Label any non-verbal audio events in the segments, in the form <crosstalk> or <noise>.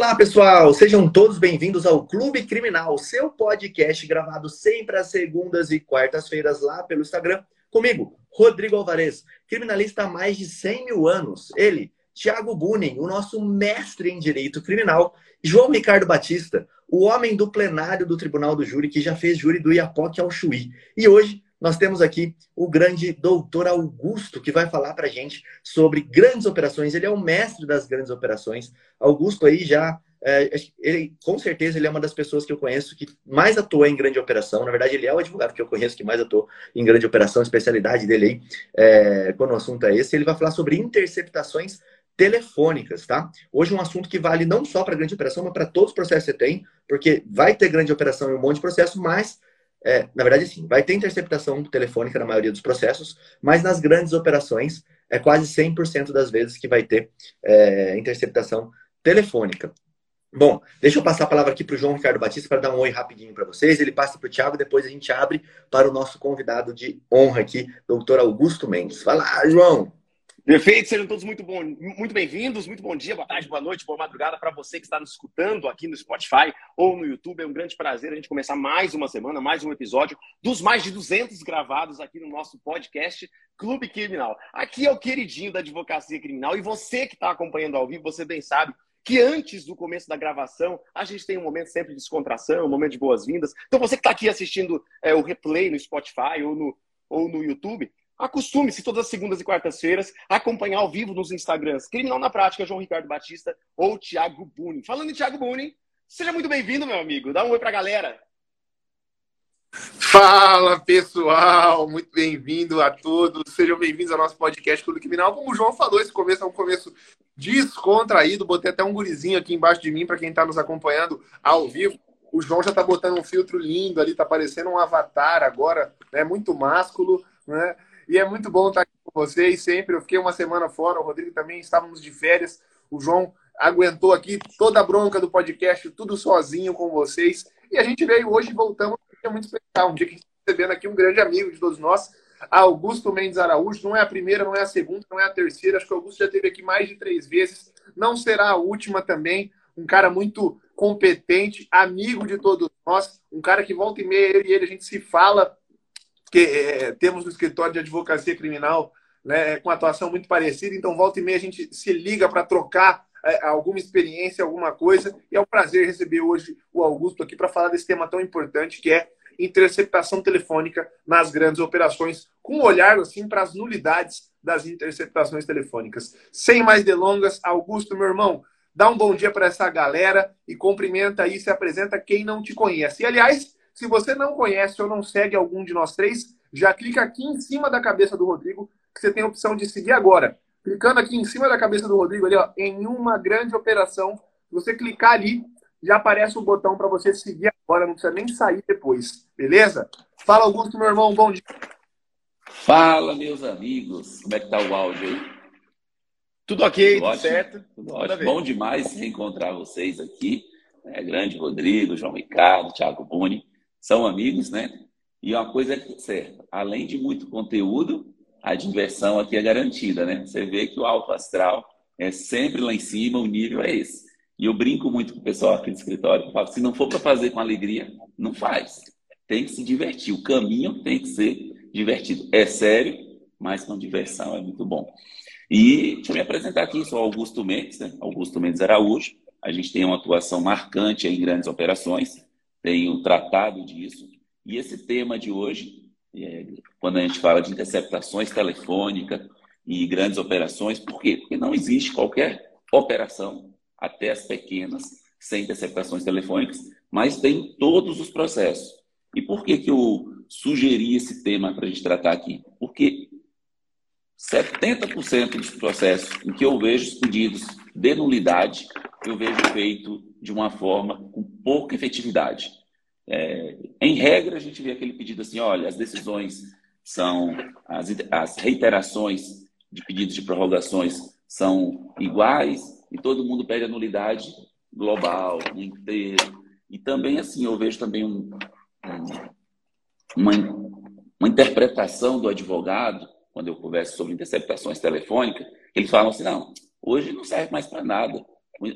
Olá, pessoal! Sejam todos bem-vindos ao Clube Criminal, seu podcast gravado sempre às segundas e quartas-feiras lá pelo Instagram. Comigo, Rodrigo Alvarez, criminalista há mais de 100 mil anos. Ele, Tiago Bunin, o nosso mestre em Direito Criminal. João Ricardo Batista, o homem do plenário do Tribunal do Júri, que já fez júri do Iapoque ao Chuí. E hoje nós temos aqui o grande doutor Augusto, que vai falar para a gente sobre grandes operações. Ele é o mestre das grandes operações. Augusto aí já, é, ele, com certeza, ele é uma das pessoas que eu conheço que mais atuou em grande operação. Na verdade, ele é o advogado que eu conheço que mais atuou em grande operação, especialidade dele aí, é, quando o assunto é esse. Ele vai falar sobre interceptações telefônicas, tá? Hoje um assunto que vale não só para grande operação, mas para todos os processos que você tem, porque vai ter grande operação e um monte de processo, mas é, na verdade, sim, vai ter interceptação telefônica na maioria dos processos, mas nas grandes operações é quase 100% das vezes que vai ter é, interceptação telefônica. Bom, deixa eu passar a palavra aqui para o João Ricardo Batista para dar um oi rapidinho para vocês. Ele passa para o Thiago, depois a gente abre para o nosso convidado de honra aqui, doutor Augusto Mendes. Fala, João! Perfeito, sejam todos muito, bom, muito bem-vindos, muito bom dia, boa tarde, boa noite, boa madrugada para você que está nos escutando aqui no Spotify ou no YouTube. É um grande prazer a gente começar mais uma semana, mais um episódio dos mais de 200 gravados aqui no nosso podcast Clube Criminal. Aqui é o queridinho da advocacia criminal e você que está acompanhando ao vivo, você bem sabe que antes do começo da gravação a gente tem um momento sempre de descontração, um momento de boas-vindas. Então você que está aqui assistindo é, o replay no Spotify ou no, ou no YouTube, Acostume-se todas as segundas e quartas-feiras a acompanhar ao vivo nos Instagrams Criminal na Prática, João Ricardo Batista ou Thiago Buni. Falando em Thiago Buni, seja muito bem-vindo, meu amigo. Dá um oi pra galera. Fala, pessoal! Muito bem-vindo a todos. Sejam bem-vindos ao nosso podcast Clube Criminal. Como o João falou, esse começo é um começo descontraído. Botei até um gurizinho aqui embaixo de mim para quem está nos acompanhando ao vivo. O João já está botando um filtro lindo ali, está parecendo um avatar agora, né? Muito másculo, né? E é muito bom estar aqui com vocês sempre. Eu fiquei uma semana fora, o Rodrigo também, estávamos de férias. O João aguentou aqui toda a bronca do podcast, tudo sozinho com vocês. E a gente veio hoje e voltamos dia muito especial, um dia que a gente está recebendo aqui um grande amigo de todos nós, Augusto Mendes Araújo. Não é a primeira, não é a segunda, não é a terceira. Acho que o Augusto já esteve aqui mais de três vezes. Não será a última também. Um cara muito competente, amigo de todos nós, um cara que volta e meia, ele e ele, a gente se fala que é, temos no escritório de advocacia criminal né, com atuação muito parecida, então volta e meia a gente se liga para trocar é, alguma experiência, alguma coisa, e é um prazer receber hoje o Augusto aqui para falar desse tema tão importante que é interceptação telefônica nas grandes operações, com um olhar assim para as nulidades das interceptações telefônicas. Sem mais delongas, Augusto, meu irmão, dá um bom dia para essa galera e cumprimenta aí, se apresenta quem não te conhece. E aliás, se você não conhece ou não segue algum de nós três, já clica aqui em cima da cabeça do Rodrigo, que você tem a opção de seguir agora. Clicando aqui em cima da cabeça do Rodrigo, ali, ó, em uma grande operação. Se você clicar ali, já aparece o botão para você seguir agora, não precisa nem sair depois. Beleza? Fala, Augusto, meu irmão, bom dia. Fala, meus amigos. Como é que tá o áudio aí? Tudo ok, tudo, tudo certo. Tudo ótimo. Bom demais reencontrar vocês aqui. É, grande Rodrigo, João Ricardo, Thiago Buni são amigos, né? E uma coisa é certa, além de muito conteúdo, a diversão aqui é garantida, né? Você vê que o alto astral é sempre lá em cima, o nível é esse. E eu brinco muito com o pessoal aqui do escritório, eu falo, se não for para fazer com alegria, não faz. Tem que se divertir, o caminho tem que ser divertido. É sério, mas com diversão é muito bom. E deixa eu me apresentar aqui, sou Augusto Mendes, né? Augusto Mendes Araújo. A gente tem uma atuação marcante em grandes operações tenho tratado disso. E esse tema de hoje, é, quando a gente fala de interceptações telefônicas e grandes operações, por quê? Porque não existe qualquer operação, até as pequenas, sem interceptações telefônicas, mas tem todos os processos. E por que, que eu sugeri esse tema para a gente tratar aqui? Porque 70% dos processos em que eu vejo os pedidos de nulidade, eu vejo feito de uma forma com pouca efetividade. É, em regra, a gente vê aquele pedido assim: olha, as decisões são, as, as reiterações de pedidos de prorrogações são iguais e todo mundo pede a nulidade global, inteiro. E também, assim, eu vejo também um, uma, uma interpretação do advogado, quando eu converso sobre interceptações telefônicas, eles falam assim: não, hoje não serve mais para nada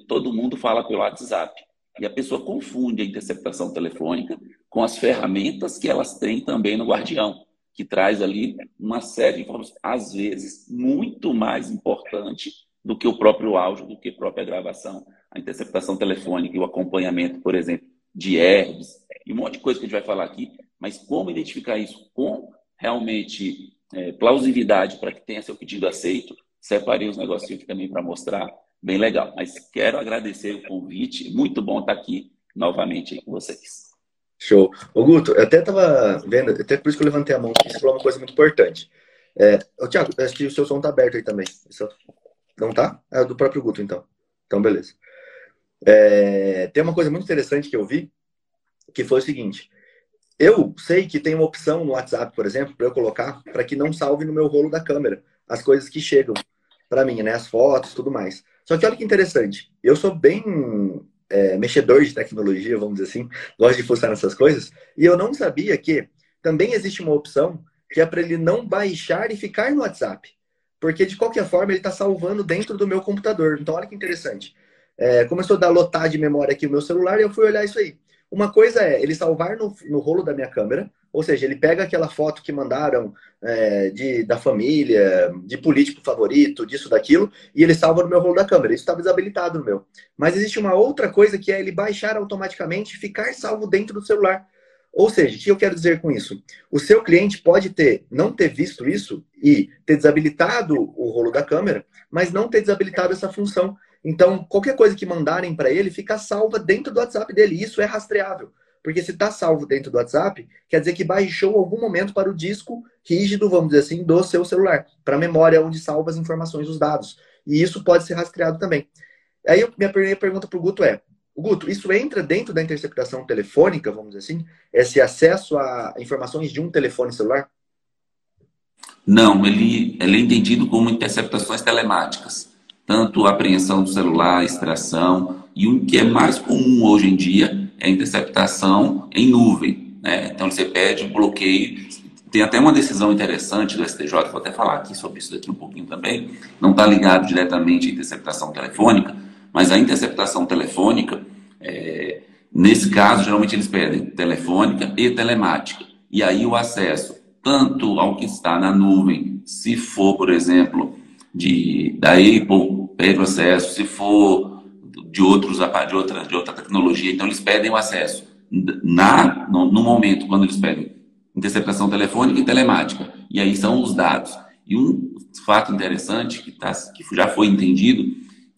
todo mundo fala pelo WhatsApp. E a pessoa confunde a interceptação telefônica com as ferramentas que elas têm também no Guardião, que traz ali uma série de informações, às vezes muito mais importante do que o próprio áudio, do que a própria gravação. A interceptação telefônica e o acompanhamento, por exemplo, de herbs e um monte de coisa que a gente vai falar aqui, mas como identificar isso com realmente é, plausibilidade para que tenha seu pedido aceito, separei os negocinhos também para mostrar, bem legal. Mas quero agradecer o convite, muito bom estar aqui novamente com vocês. Show. Ô Guto, eu até estava vendo, até por isso que eu levantei a mão, você falou uma coisa muito importante. É, ô, Tiago, acho que o seu som está aberto aí também. Não tá? É do próprio Guto, então. Então, beleza. É, tem uma coisa muito interessante que eu vi, que foi o seguinte. Eu sei que tem uma opção no WhatsApp, por exemplo, para eu colocar para que não salve no meu rolo da câmera as coisas que chegam para mim, né? As fotos, tudo mais. Só que olha que interessante. Eu sou bem é, mexedor de tecnologia, vamos dizer assim, gosto de fuçar nessas coisas, e eu não sabia que também existe uma opção que é para ele não baixar e ficar no WhatsApp. Porque de qualquer forma ele está salvando dentro do meu computador. Então olha que interessante. É, começou a dar lotar de memória aqui o meu celular e eu fui olhar isso aí. Uma coisa é ele salvar no, no rolo da minha câmera, ou seja, ele pega aquela foto que mandaram é, de, da família, de político favorito, disso, daquilo, e ele salva no meu rolo da câmera. Isso está desabilitado no meu. Mas existe uma outra coisa que é ele baixar automaticamente e ficar salvo dentro do celular. Ou seja, o que eu quero dizer com isso? O seu cliente pode ter não ter visto isso e ter desabilitado o rolo da câmera, mas não ter desabilitado essa função. Então, qualquer coisa que mandarem para ele fica salva dentro do WhatsApp dele. Isso é rastreável. Porque se está salvo dentro do WhatsApp, quer dizer que baixou algum momento para o disco rígido, vamos dizer assim, do seu celular, para a memória onde salva as informações, os dados. E isso pode ser rastreado também. Aí minha primeira pergunta para o Guto é: Guto, isso entra dentro da interceptação telefônica, vamos dizer assim? Esse acesso a informações de um telefone celular? Não, ele, ele é entendido como interceptações telemáticas tanto a apreensão do celular, extração, e o que é mais comum hoje em dia é interceptação em nuvem. Né? Então você pede bloqueio. Tem até uma decisão interessante do STJ, vou até falar aqui sobre isso daqui um pouquinho também. Não está ligado diretamente à interceptação telefônica, mas a interceptação telefônica, é, nesse caso, geralmente eles pedem telefônica e telemática. E aí o acesso, tanto ao que está na nuvem, se for, por exemplo, de, da Apple, pede o acesso. Se for de, outros, de, outra, de outra tecnologia, então eles pedem o acesso. Na, no, no momento, quando eles pedem interceptação telefônica e telemática. E aí são os dados. E um fato interessante que, tá, que já foi entendido,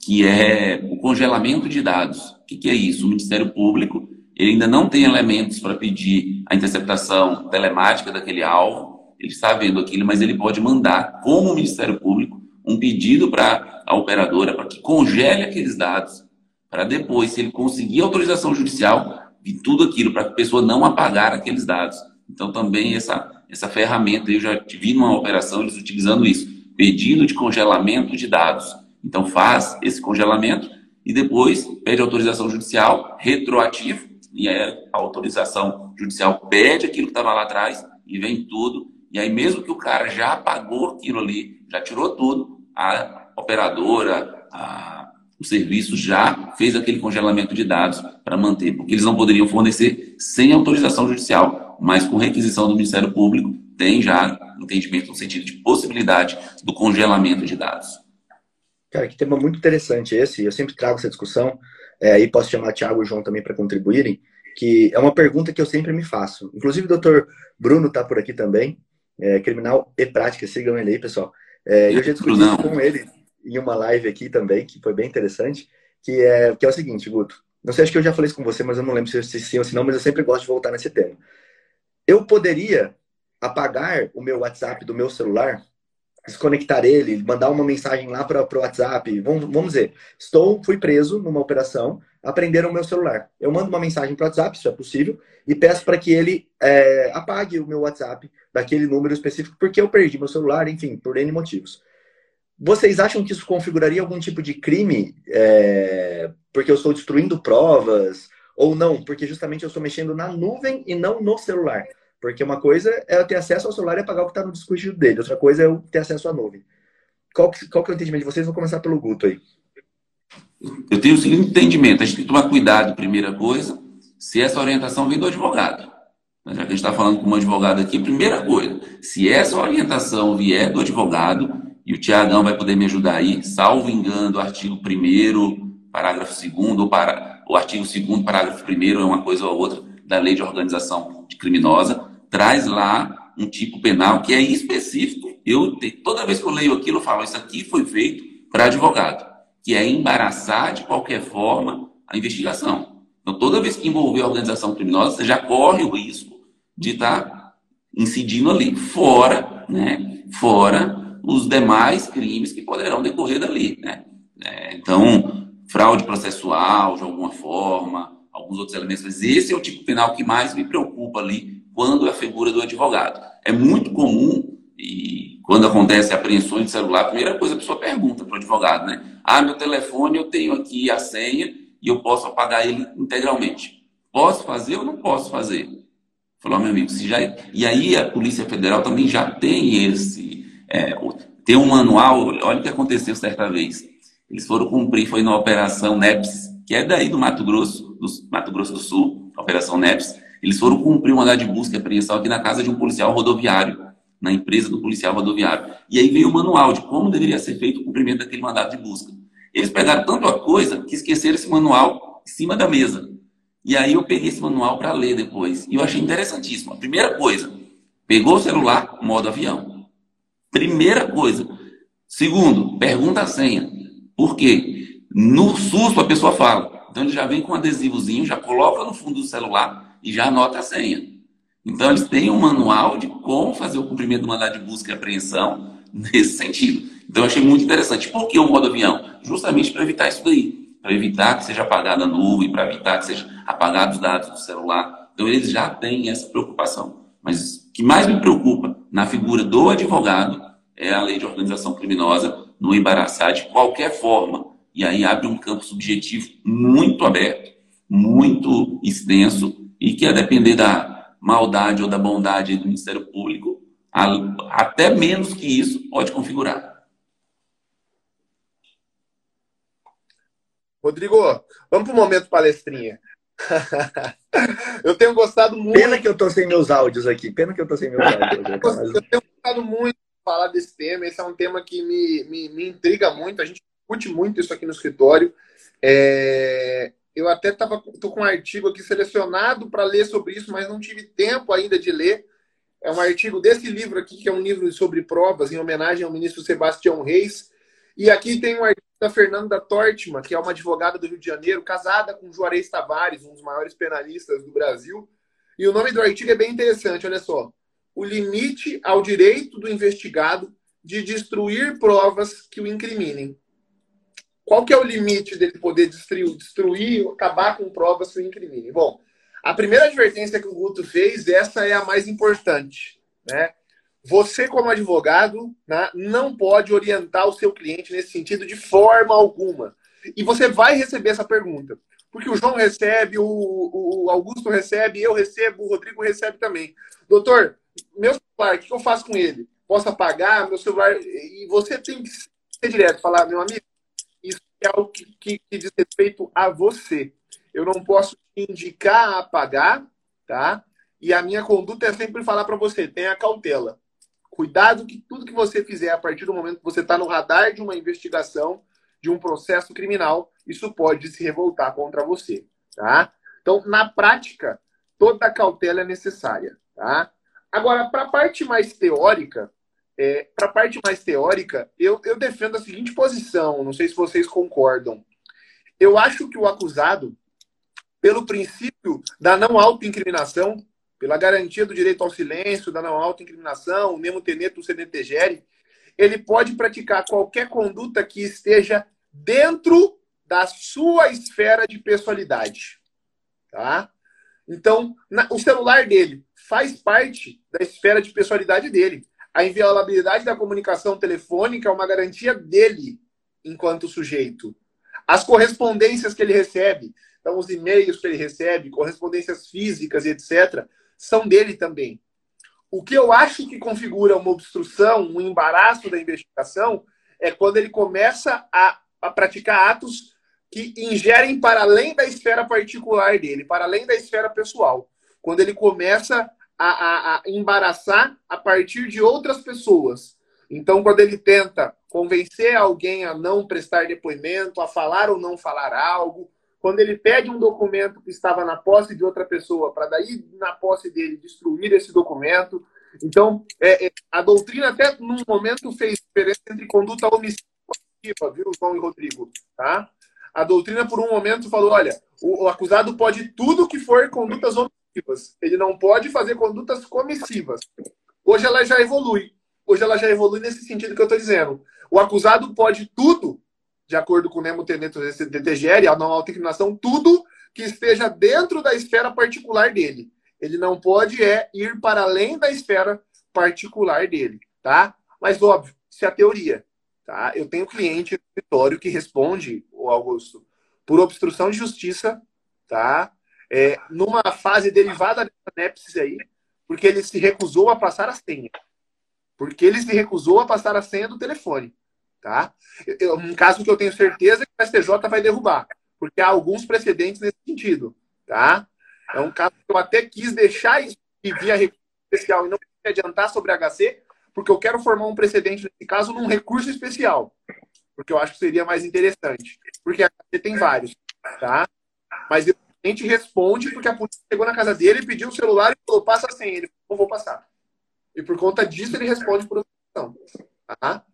que é o congelamento de dados. O que, que é isso? O Ministério Público ele ainda não tem elementos para pedir a interceptação telemática daquele alvo. Ele está vendo aquilo, mas ele pode mandar, como o Ministério Público, um pedido para a operadora para que congele aqueles dados, para depois, se ele conseguir autorização judicial, vir tudo aquilo, para a pessoa não apagar aqueles dados. Então, também essa, essa ferramenta, eu já vi numa operação eles utilizando isso, pedido de congelamento de dados. Então, faz esse congelamento e depois pede autorização judicial retroativo, e aí a autorização judicial pede aquilo que estava lá atrás e vem tudo. E aí, mesmo que o cara já apagou aquilo ali, já tirou tudo, a operadora, a, o serviço já fez aquele congelamento de dados para manter, porque eles não poderiam fornecer sem autorização judicial, mas com requisição do Ministério Público, tem já entendimento no sentido de possibilidade do congelamento de dados. Cara, que tema muito interessante esse, eu sempre trago essa discussão, é, aí posso chamar Tiago e João também para contribuírem, que é uma pergunta que eu sempre me faço. Inclusive o doutor Bruno está por aqui também, é, criminal e prática, sigam ele aí, pessoal. É, eu já discuti com ele em uma live aqui também, que foi bem interessante, que é, que é o seguinte, Guto. Não sei, acho que eu já falei isso com você, mas eu não lembro se, se sim ou se não, mas eu sempre gosto de voltar nesse tema. Eu poderia apagar o meu WhatsApp do meu celular, desconectar ele, mandar uma mensagem lá para o WhatsApp. Vamos, vamos dizer, estou, fui preso numa operação, aprenderam o meu celular. Eu mando uma mensagem para o WhatsApp, isso é possível, e peço para que ele é, apague o meu WhatsApp daquele número específico, porque eu perdi meu celular, enfim, por N motivos. Vocês acham que isso configuraria algum tipo de crime? É, porque eu estou destruindo provas? Ou não? Porque justamente eu estou mexendo na nuvem e não no celular. Porque uma coisa é eu ter acesso ao celular e apagar o que está no dispositivo dele. Outra coisa é eu ter acesso à nuvem. Qual que, qual que é o entendimento de vocês? Vou começar pelo Guto aí. eu tenho o seguinte entendimento: a gente tem que tomar cuidado, primeira coisa, se essa orientação vem do advogado. Já que a gente está falando com um advogado aqui, primeira coisa, se essa orientação vier do advogado, e o Tiagão vai poder me ajudar aí, salvo engano, artigo 1 parágrafo 2 ou para, o artigo 2 parágrafo 1 é uma coisa ou outra da lei de organização criminosa, traz lá um tipo penal que é específico. Eu, toda vez que eu leio aquilo, eu falo, isso aqui foi feito para advogado, que é embaraçar de qualquer forma a investigação. Então, toda vez que envolver a organização criminosa, você já corre o risco de estar tá incidindo ali, fora, né, fora os demais crimes que poderão decorrer dali, né. É, então, fraude processual, de alguma forma, alguns outros elementos, mas esse é o tipo penal que mais me preocupa ali quando é a figura do advogado. É muito comum e quando acontece apreensões de celular, a primeira coisa a pessoa pergunta para o advogado, né? Ah, meu telefone eu tenho aqui a senha e eu posso apagar ele integralmente. Posso fazer ou não posso fazer? Falou, meu amigo, se já... e aí a Polícia Federal também já tem esse. É, tem um manual, olha o que aconteceu certa vez. Eles foram cumprir, foi na Operação NEPS, que é daí do Mato Grosso, do Mato Grosso do Sul, Operação NEPS. Eles foram cumprir um mandado de busca e apreensão aqui na casa de um policial rodoviário, na empresa do policial rodoviário. E aí veio o manual de como deveria ser feito o cumprimento daquele mandado de busca. Eles pegaram tanto a coisa que esqueceram esse manual em cima da mesa. E aí eu peguei esse manual para ler depois. E eu achei interessantíssimo. A primeira coisa, pegou o celular, modo avião. Primeira coisa. Segundo, pergunta a senha. Por quê? No susto a pessoa fala. Então ele já vem com um adesivozinho, já coloca no fundo do celular e já anota a senha. Então eles têm um manual de como fazer o cumprimento do mandado de busca e apreensão nesse sentido. Então eu achei muito interessante. Por que o modo avião? Justamente para evitar isso daí para evitar que seja apagada a nuvem, para evitar que seja apagados os dados do celular. Então, eles já têm essa preocupação. Mas que mais me preocupa na figura do advogado é a lei de organização criminosa no embaraçar de qualquer forma. E aí abre um campo subjetivo muito aberto, muito extenso, e que a depender da maldade ou da bondade do Ministério Público, até menos que isso pode configurar. Rodrigo, vamos para o momento palestrinha. <laughs> eu tenho gostado muito. Pena que eu tô sem meus áudios aqui. Pena que eu tô sem meus <laughs> áudios. eu tenho gostado muito de falar desse tema. Esse é um tema que me, me, me intriga muito. A gente discute muito isso aqui no escritório. É... Eu até tava, tô com um artigo aqui selecionado para ler sobre isso, mas não tive tempo ainda de ler. É um artigo desse livro aqui, que é um livro sobre provas, em homenagem ao ministro Sebastião Reis. E aqui tem um artigo da Fernanda Tortman, que é uma advogada do Rio de Janeiro, casada com Juarez Tavares, um dos maiores penalistas do Brasil. E o nome do artigo é bem interessante, olha só. O limite ao direito do investigado de destruir provas que o incriminem. Qual que é o limite dele poder destruir, destruir acabar com provas que o incriminem? Bom, a primeira advertência que o Guto fez, essa é a mais importante, né? Você, como advogado, né, não pode orientar o seu cliente nesse sentido de forma alguma. E você vai receber essa pergunta. Porque o João recebe, o, o Augusto recebe, eu recebo, o Rodrigo recebe também. Doutor, meu celular, o que eu faço com ele? Posso apagar meu celular? E você tem que ser direto, falar, meu amigo, isso é algo que, que, que diz respeito a você. Eu não posso indicar a apagar, tá? E a minha conduta é sempre falar para você, tenha cautela. Cuidado que tudo que você fizer a partir do momento que você está no radar de uma investigação, de um processo criminal, isso pode se revoltar contra você, tá? Então, na prática, toda cautela é necessária, tá? Agora, para a parte mais teórica, é, para a parte mais teórica, eu, eu defendo a seguinte posição, não sei se vocês concordam. Eu acho que o acusado, pelo princípio da não autoincriminação, pela garantia do direito ao silêncio, da não autoincriminação, o nemo tenetum sedentegere, ele pode praticar qualquer conduta que esteja dentro da sua esfera de pessoalidade. Tá? Então, na, o celular dele faz parte da esfera de pessoalidade dele. A inviolabilidade da comunicação telefônica é uma garantia dele enquanto sujeito. As correspondências que ele recebe, então os e-mails que ele recebe, correspondências físicas e etc., são dele também. O que eu acho que configura uma obstrução, um embaraço da investigação, é quando ele começa a, a praticar atos que ingerem para além da esfera particular dele, para além da esfera pessoal. Quando ele começa a, a, a embaraçar a partir de outras pessoas. Então, quando ele tenta convencer alguém a não prestar depoimento, a falar ou não falar algo, quando ele pede um documento que estava na posse de outra pessoa, para daí, na posse dele, destruir esse documento. Então, é, é, a doutrina até num momento fez diferença entre conduta omissiva, viu, João e Rodrigo? Tá? A doutrina, por um momento, falou: olha, o, o acusado pode tudo que for condutas omissivas. Ele não pode fazer condutas comissivas. Hoje ela já evolui. Hoje ela já evolui nesse sentido que eu estou dizendo. O acusado pode tudo, de acordo com o Nemo Teneto DTGR, a não autoincriminação, tudo que esteja dentro da esfera particular dele. Ele não pode é ir para além da esfera particular dele, tá? Mas óbvio, isso é a teoria, tá? Eu tenho cliente no escritório que responde, o Augusto, por obstrução de justiça, tá? É, numa fase derivada da nepsis aí, porque ele se recusou a passar a senha. Porque ele se recusou a passar a senha do telefone. Tá? Um caso que eu tenho certeza que o STJ vai derrubar, porque há alguns precedentes nesse sentido. Tá? É um caso que eu até quis deixar isso via recurso especial e não adiantar sobre HC, porque eu quero formar um precedente nesse caso num recurso especial. Porque eu acho que seria mais interessante. Porque HC tem vários. Tá? Mas a gente responde porque a polícia chegou na casa dele, pediu o celular e falou: passa sem. Ele não vou passar. E por conta disso ele responde por obstrução. Tá?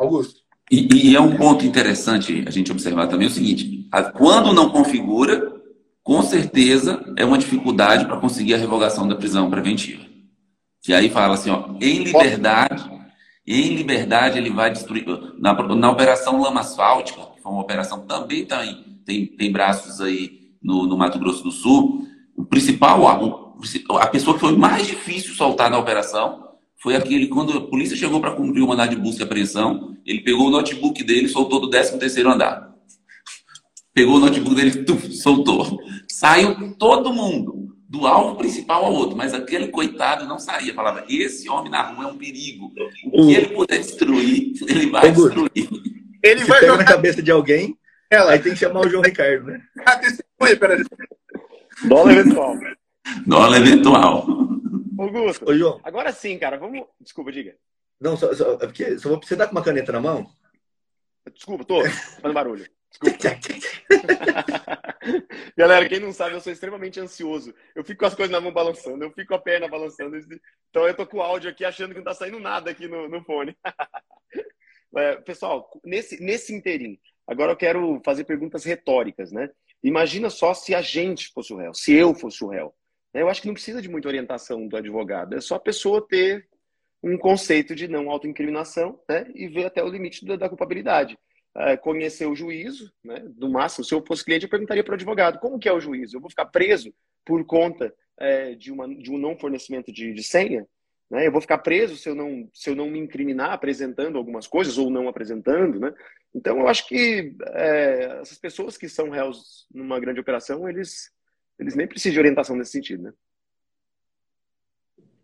Augusto. E, e, é um ponto interessante a gente observar também o seguinte: quando não configura, com certeza é uma dificuldade para conseguir a revogação da prisão preventiva. E aí fala assim, ó, em liberdade, em liberdade ele vai destruir. Na, na operação Lama Asfáltica, que foi uma operação também tem, tem, tem braços aí no, no Mato Grosso do Sul, o principal, a pessoa que foi mais difícil soltar na operação foi aquele, quando a polícia chegou para cumprir o mandado de busca e apreensão, ele pegou o notebook dele e soltou do 13 terceiro andar. Pegou o notebook dele, tuf, soltou. Saiu todo mundo, do alvo principal ao outro, mas aquele coitado não saía. Falava, esse homem na rua é um perigo. O que ele puder destruir, <laughs> ele vai destruir. Ele vai jogar na cabeça de alguém, ela aí tem que chamar o João Ricardo, né? Dólar eventual. Dólar eventual. Augusto, Ô, João. agora sim, cara, vamos. Desculpa, diga. Não, só, só, é porque só você tá com uma caneta na mão? Desculpa, tô fazendo barulho. <laughs> <laughs> Galera, quem não sabe, eu sou extremamente ansioso. Eu fico com as coisas na mão balançando, eu fico com a perna balançando. Então eu tô com o áudio aqui achando que não tá saindo nada aqui no, no fone. <laughs> É, pessoal, nesse, nesse inteirinho, agora eu quero fazer perguntas retóricas, né? Imagina só se a gente fosse o réu, se eu fosse o réu. Eu acho que não precisa de muita orientação do advogado, é só a pessoa ter um conceito de não autoincriminação né, e ver até o limite da, da culpabilidade. É, conhecer o juízo, né, do máximo, se eu fosse cliente, eu perguntaria para o advogado, como que é o juízo? Eu vou ficar preso por conta é, de, uma, de um não fornecimento de, de senha? Né? Eu vou ficar preso se eu, não, se eu não me incriminar apresentando algumas coisas ou não apresentando, né? Então, eu acho que é, essas pessoas que são réus numa grande operação, eles eles nem precisam de orientação nesse sentido, né?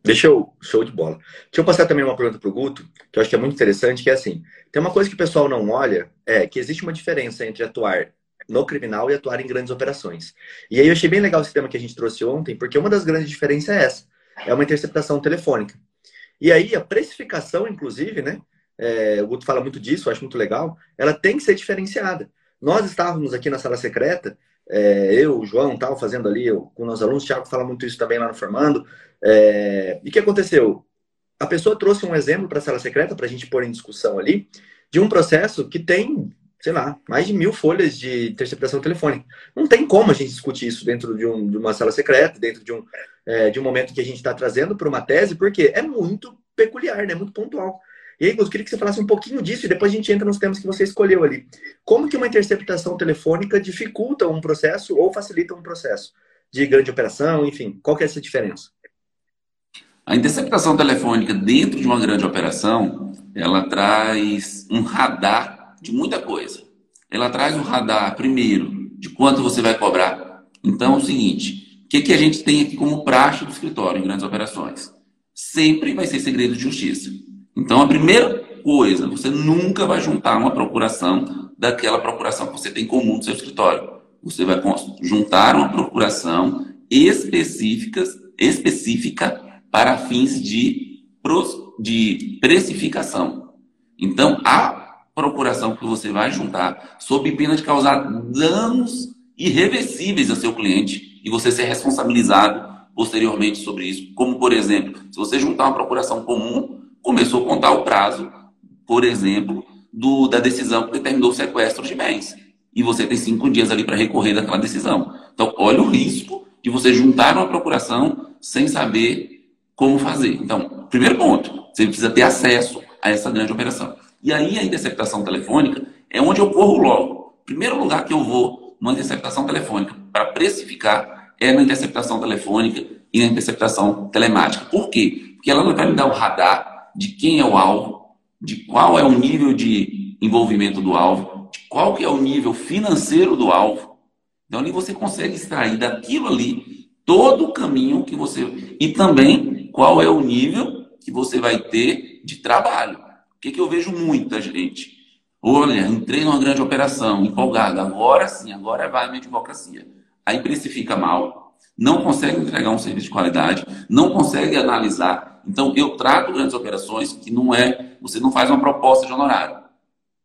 Deixa eu, show de bola. Deixa eu passar também uma pergunta para o Guto, que eu acho que é muito interessante, que é assim, tem uma coisa que o pessoal não olha, é que existe uma diferença entre atuar no criminal e atuar em grandes operações. E aí eu achei bem legal esse tema que a gente trouxe ontem, porque uma das grandes diferenças é essa, é uma interceptação telefônica. E aí a precificação, inclusive, né, é, o Guto fala muito disso, eu acho muito legal, ela tem que ser diferenciada. Nós estávamos aqui na sala secreta é, eu, o João, tal, fazendo ali eu, com os alunos, o Thiago fala muito isso também lá no Formando. É, e o que aconteceu? A pessoa trouxe um exemplo para a sala secreta, para a gente pôr em discussão ali, de um processo que tem, sei lá, mais de mil folhas de interceptação telefônica. Não tem como a gente discutir isso dentro de, um, de uma sala secreta, dentro de um, é, de um momento que a gente está trazendo para uma tese, porque é muito peculiar, né? muito pontual. E aí, Gus, queria que você falasse um pouquinho disso e depois a gente entra nos temas que você escolheu ali. Como que uma interceptação telefônica dificulta um processo ou facilita um processo de grande operação, enfim, qual que é essa diferença? A interceptação telefônica dentro de uma grande operação, ela traz um radar de muita coisa. Ela traz um radar, primeiro, de quanto você vai cobrar. Então, é o seguinte, o que, que a gente tem aqui como praxe do escritório em grandes operações? Sempre vai ser segredo de justiça. Então, a primeira coisa, você nunca vai juntar uma procuração daquela procuração que você tem comum no seu escritório. Você vai juntar uma procuração específica, específica para fins de, de precificação. Então, a procuração que você vai juntar, sob pena de causar danos irreversíveis ao seu cliente e você ser responsabilizado posteriormente sobre isso. Como, por exemplo, se você juntar uma procuração comum, começou a contar o prazo, por exemplo, do, da decisão que determinou o sequestro de bens. E você tem cinco dias ali para recorrer daquela decisão. Então, olha o risco de você juntar uma procuração sem saber como fazer. Então, primeiro ponto, você precisa ter acesso a essa grande operação. E aí a interceptação telefônica é onde eu corro logo. Primeiro lugar que eu vou numa interceptação telefônica para precificar é na interceptação telefônica e na interceptação telemática. Por quê? Porque ela vai me dar o radar de quem é o alvo, de qual é o nível de envolvimento do alvo, de qual que é o nível financeiro do alvo. Então ali você consegue extrair daquilo ali todo o caminho que você e também qual é o nível que você vai ter de trabalho. O que, que eu vejo muita gente? Olha, entrei numa grande operação, empolgado, agora sim, agora vai a minha advocacia. Aí precifica mal, não consegue entregar um serviço de qualidade, não consegue analisar então, eu trato grandes operações que não é, você não faz uma proposta de honorário.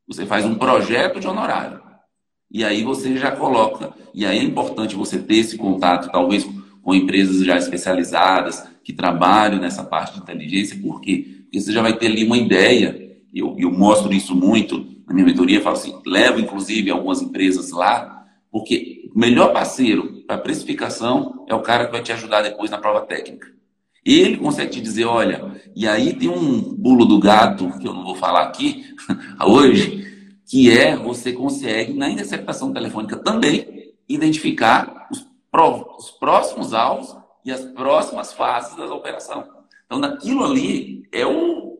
Você faz um projeto de honorário. E aí você já coloca, e aí é importante você ter esse contato, talvez com empresas já especializadas, que trabalham nessa parte de inteligência. Por quê? Porque você já vai ter ali uma ideia, eu, eu mostro isso muito na minha mentoria, falo assim, levo inclusive algumas empresas lá, porque o melhor parceiro para precificação é o cara que vai te ajudar depois na prova técnica. Ele consegue te dizer, olha, e aí tem um pulo do gato, que eu não vou falar aqui <laughs> hoje, que é você consegue, na interceptação telefônica também, identificar os, os próximos alvos e as próximas fases da operação. Então, naquilo ali é o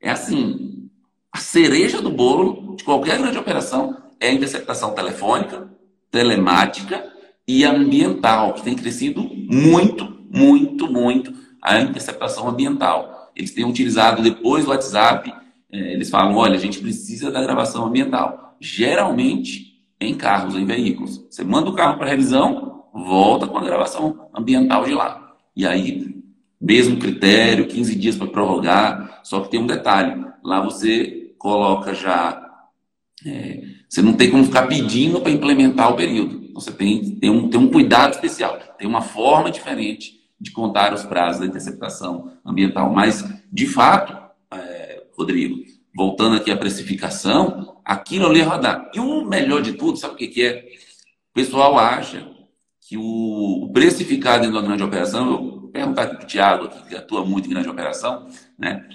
é assim, a cereja do bolo de qualquer grande operação é a interceptação telefônica, telemática e ambiental, que tem crescido muito, muito, muito a interceptação ambiental. Eles têm utilizado depois do WhatsApp, é, eles falam, olha, a gente precisa da gravação ambiental. Geralmente em carros, em veículos. Você manda o carro para revisão, volta com a gravação ambiental de lá. E aí, mesmo critério, 15 dias para prorrogar, só que tem um detalhe. Lá você coloca já. É, você não tem como ficar pedindo para implementar o período. Você tem, tem, um, tem um cuidado especial, tem uma forma diferente de contar os prazos da interceptação ambiental. Mas, de fato, é, Rodrigo, voltando aqui à precificação, aquilo ali é radar. E o melhor de tudo, sabe o que, que é? O pessoal acha que o, o precificado em uma grande operação, eu vou perguntar para o Tiago, que atua muito em grande operação, né?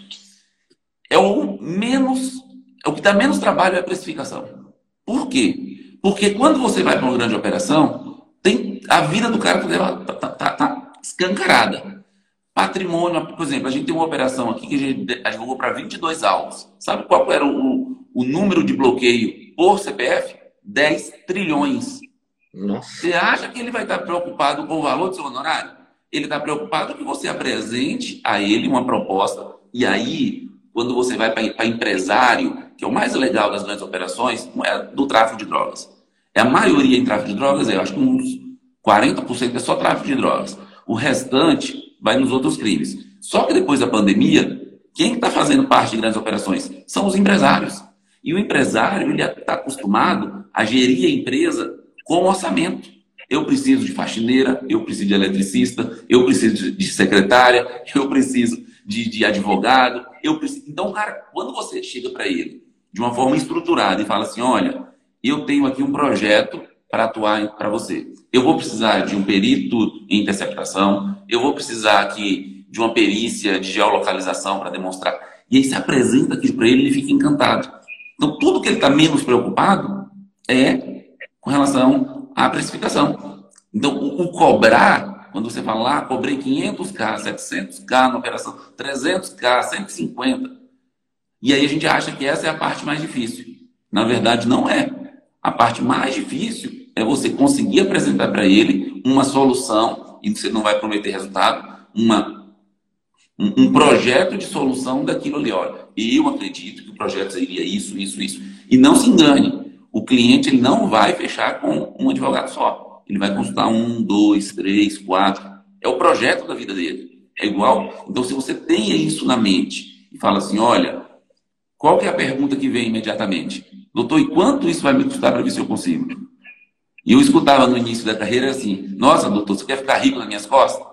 É o menos, o que dá menos trabalho é a precificação. Por quê? Porque quando você vai para uma grande operação, tem a vida do cara está tá, tá, tá escancarada. Patrimônio, por exemplo, a gente tem uma operação aqui que a gente advogou para 22 alvos. Sabe qual era o, o número de bloqueio por CPF? 10 trilhões. Nossa. Você acha que ele vai estar preocupado com o valor do seu honorário? Ele está preocupado que você apresente a ele uma proposta. E aí, quando você vai para empresário, que é o mais legal das grandes operações, não é do tráfico de drogas. É a maioria em tráfico de drogas, eu acho que uns 40% é só tráfico de drogas. O restante vai nos outros crimes. Só que depois da pandemia, quem está fazendo parte de grandes operações? São os empresários. E o empresário ele está acostumado a gerir a empresa com orçamento. Eu preciso de faxineira, eu preciso de eletricista, eu preciso de secretária, eu preciso de, de advogado. Eu preciso... Então, cara, quando você chega para ele de uma forma estruturada e fala assim: olha, eu tenho aqui um projeto para atuar para você. Eu vou precisar de um perito em interceptação, eu vou precisar aqui de uma perícia de geolocalização para demonstrar. E aí se apresenta aqui para ele, ele fica encantado. Então, tudo que ele está menos preocupado é com relação à precificação. Então, o, o cobrar, quando você fala, ah, cobrei 500k, 700k na operação, 300k, 150. E aí a gente acha que essa é a parte mais difícil. Na verdade, não é. A parte mais difícil é você conseguir apresentar para ele uma solução, e você não vai prometer resultado, uma, um, um, projeto de solução daquilo ali. Olha, eu acredito que o projeto seria isso, isso, isso. E não se engane. o cliente ele não vai fechar com um advogado só. Ele vai consultar um, dois, três, quatro. É o projeto da vida dele. É igual. Então, se você tem isso na mente e fala assim, olha, qual que é a pergunta que vem imediatamente? Doutor, e quanto isso vai me custar para ver se eu consigo? E eu escutava no início da carreira assim, nossa, doutor, você quer ficar rico nas minhas costas?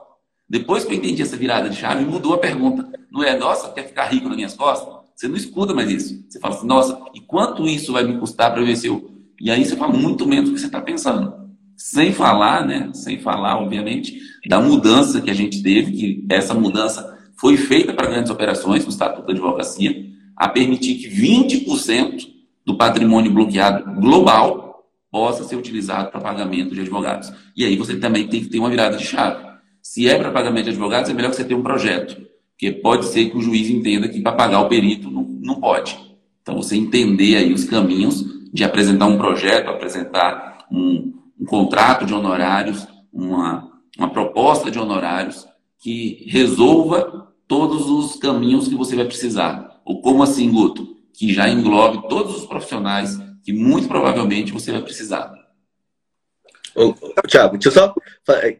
Depois que eu entendi essa virada de chave, mudou a pergunta. Não é, nossa, quer ficar rico nas minhas costas? Você não escuta mais isso. Você fala assim, nossa, e quanto isso vai me custar para ver se eu. E aí você fala muito menos do que você está pensando. Sem falar, né? Sem falar, obviamente, da mudança que a gente teve, que essa mudança foi feita para grandes operações, no Estatuto da Advocacia, a permitir que 20% do patrimônio bloqueado global possa ser utilizado para pagamento de advogados. E aí você também tem que ter uma virada de chave. Se é para pagamento de advogados, é melhor você tenha um projeto. Porque pode ser que o juiz entenda que para pagar o perito não, não pode. Então, você entender aí os caminhos de apresentar um projeto, apresentar um, um contrato de honorários, uma, uma proposta de honorários que resolva todos os caminhos que você vai precisar. Ou como assim, Guto? Que já englobe todos os profissionais que muito provavelmente você vai precisar. Ô, Thiago, deixa eu só.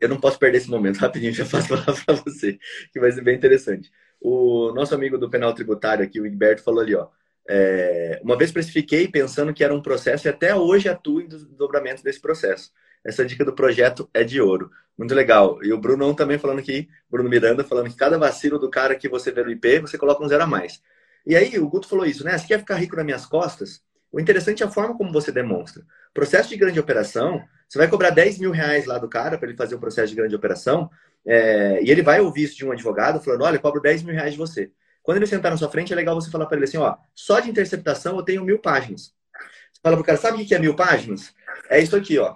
Eu não posso perder esse momento, <laughs> rapidinho, já faço falar para você, que vai ser bem interessante. O nosso amigo do penal tributário aqui, o Humberto, falou ali, ó. É, uma vez precifiquei pensando que era um processo e até hoje atuo em desdobramento desse processo. Essa dica do projeto é de ouro. Muito legal. E o Bruno também falando aqui, Bruno Miranda, falando que cada vacilo do cara que você vê no IP, você coloca um zero a mais. E aí, o Guto falou isso, né? Você quer ficar rico nas minhas costas? O interessante é a forma como você demonstra. Processo de grande operação, você vai cobrar 10 mil reais lá do cara para ele fazer um processo de grande operação, é, e ele vai ouvir isso de um advogado falando: olha, eu cobro 10 mil reais de você. Quando ele sentar na sua frente, é legal você falar para ele assim: ó, só de interceptação eu tenho mil páginas. Você fala pro cara: sabe o que é mil páginas? É isso aqui, ó.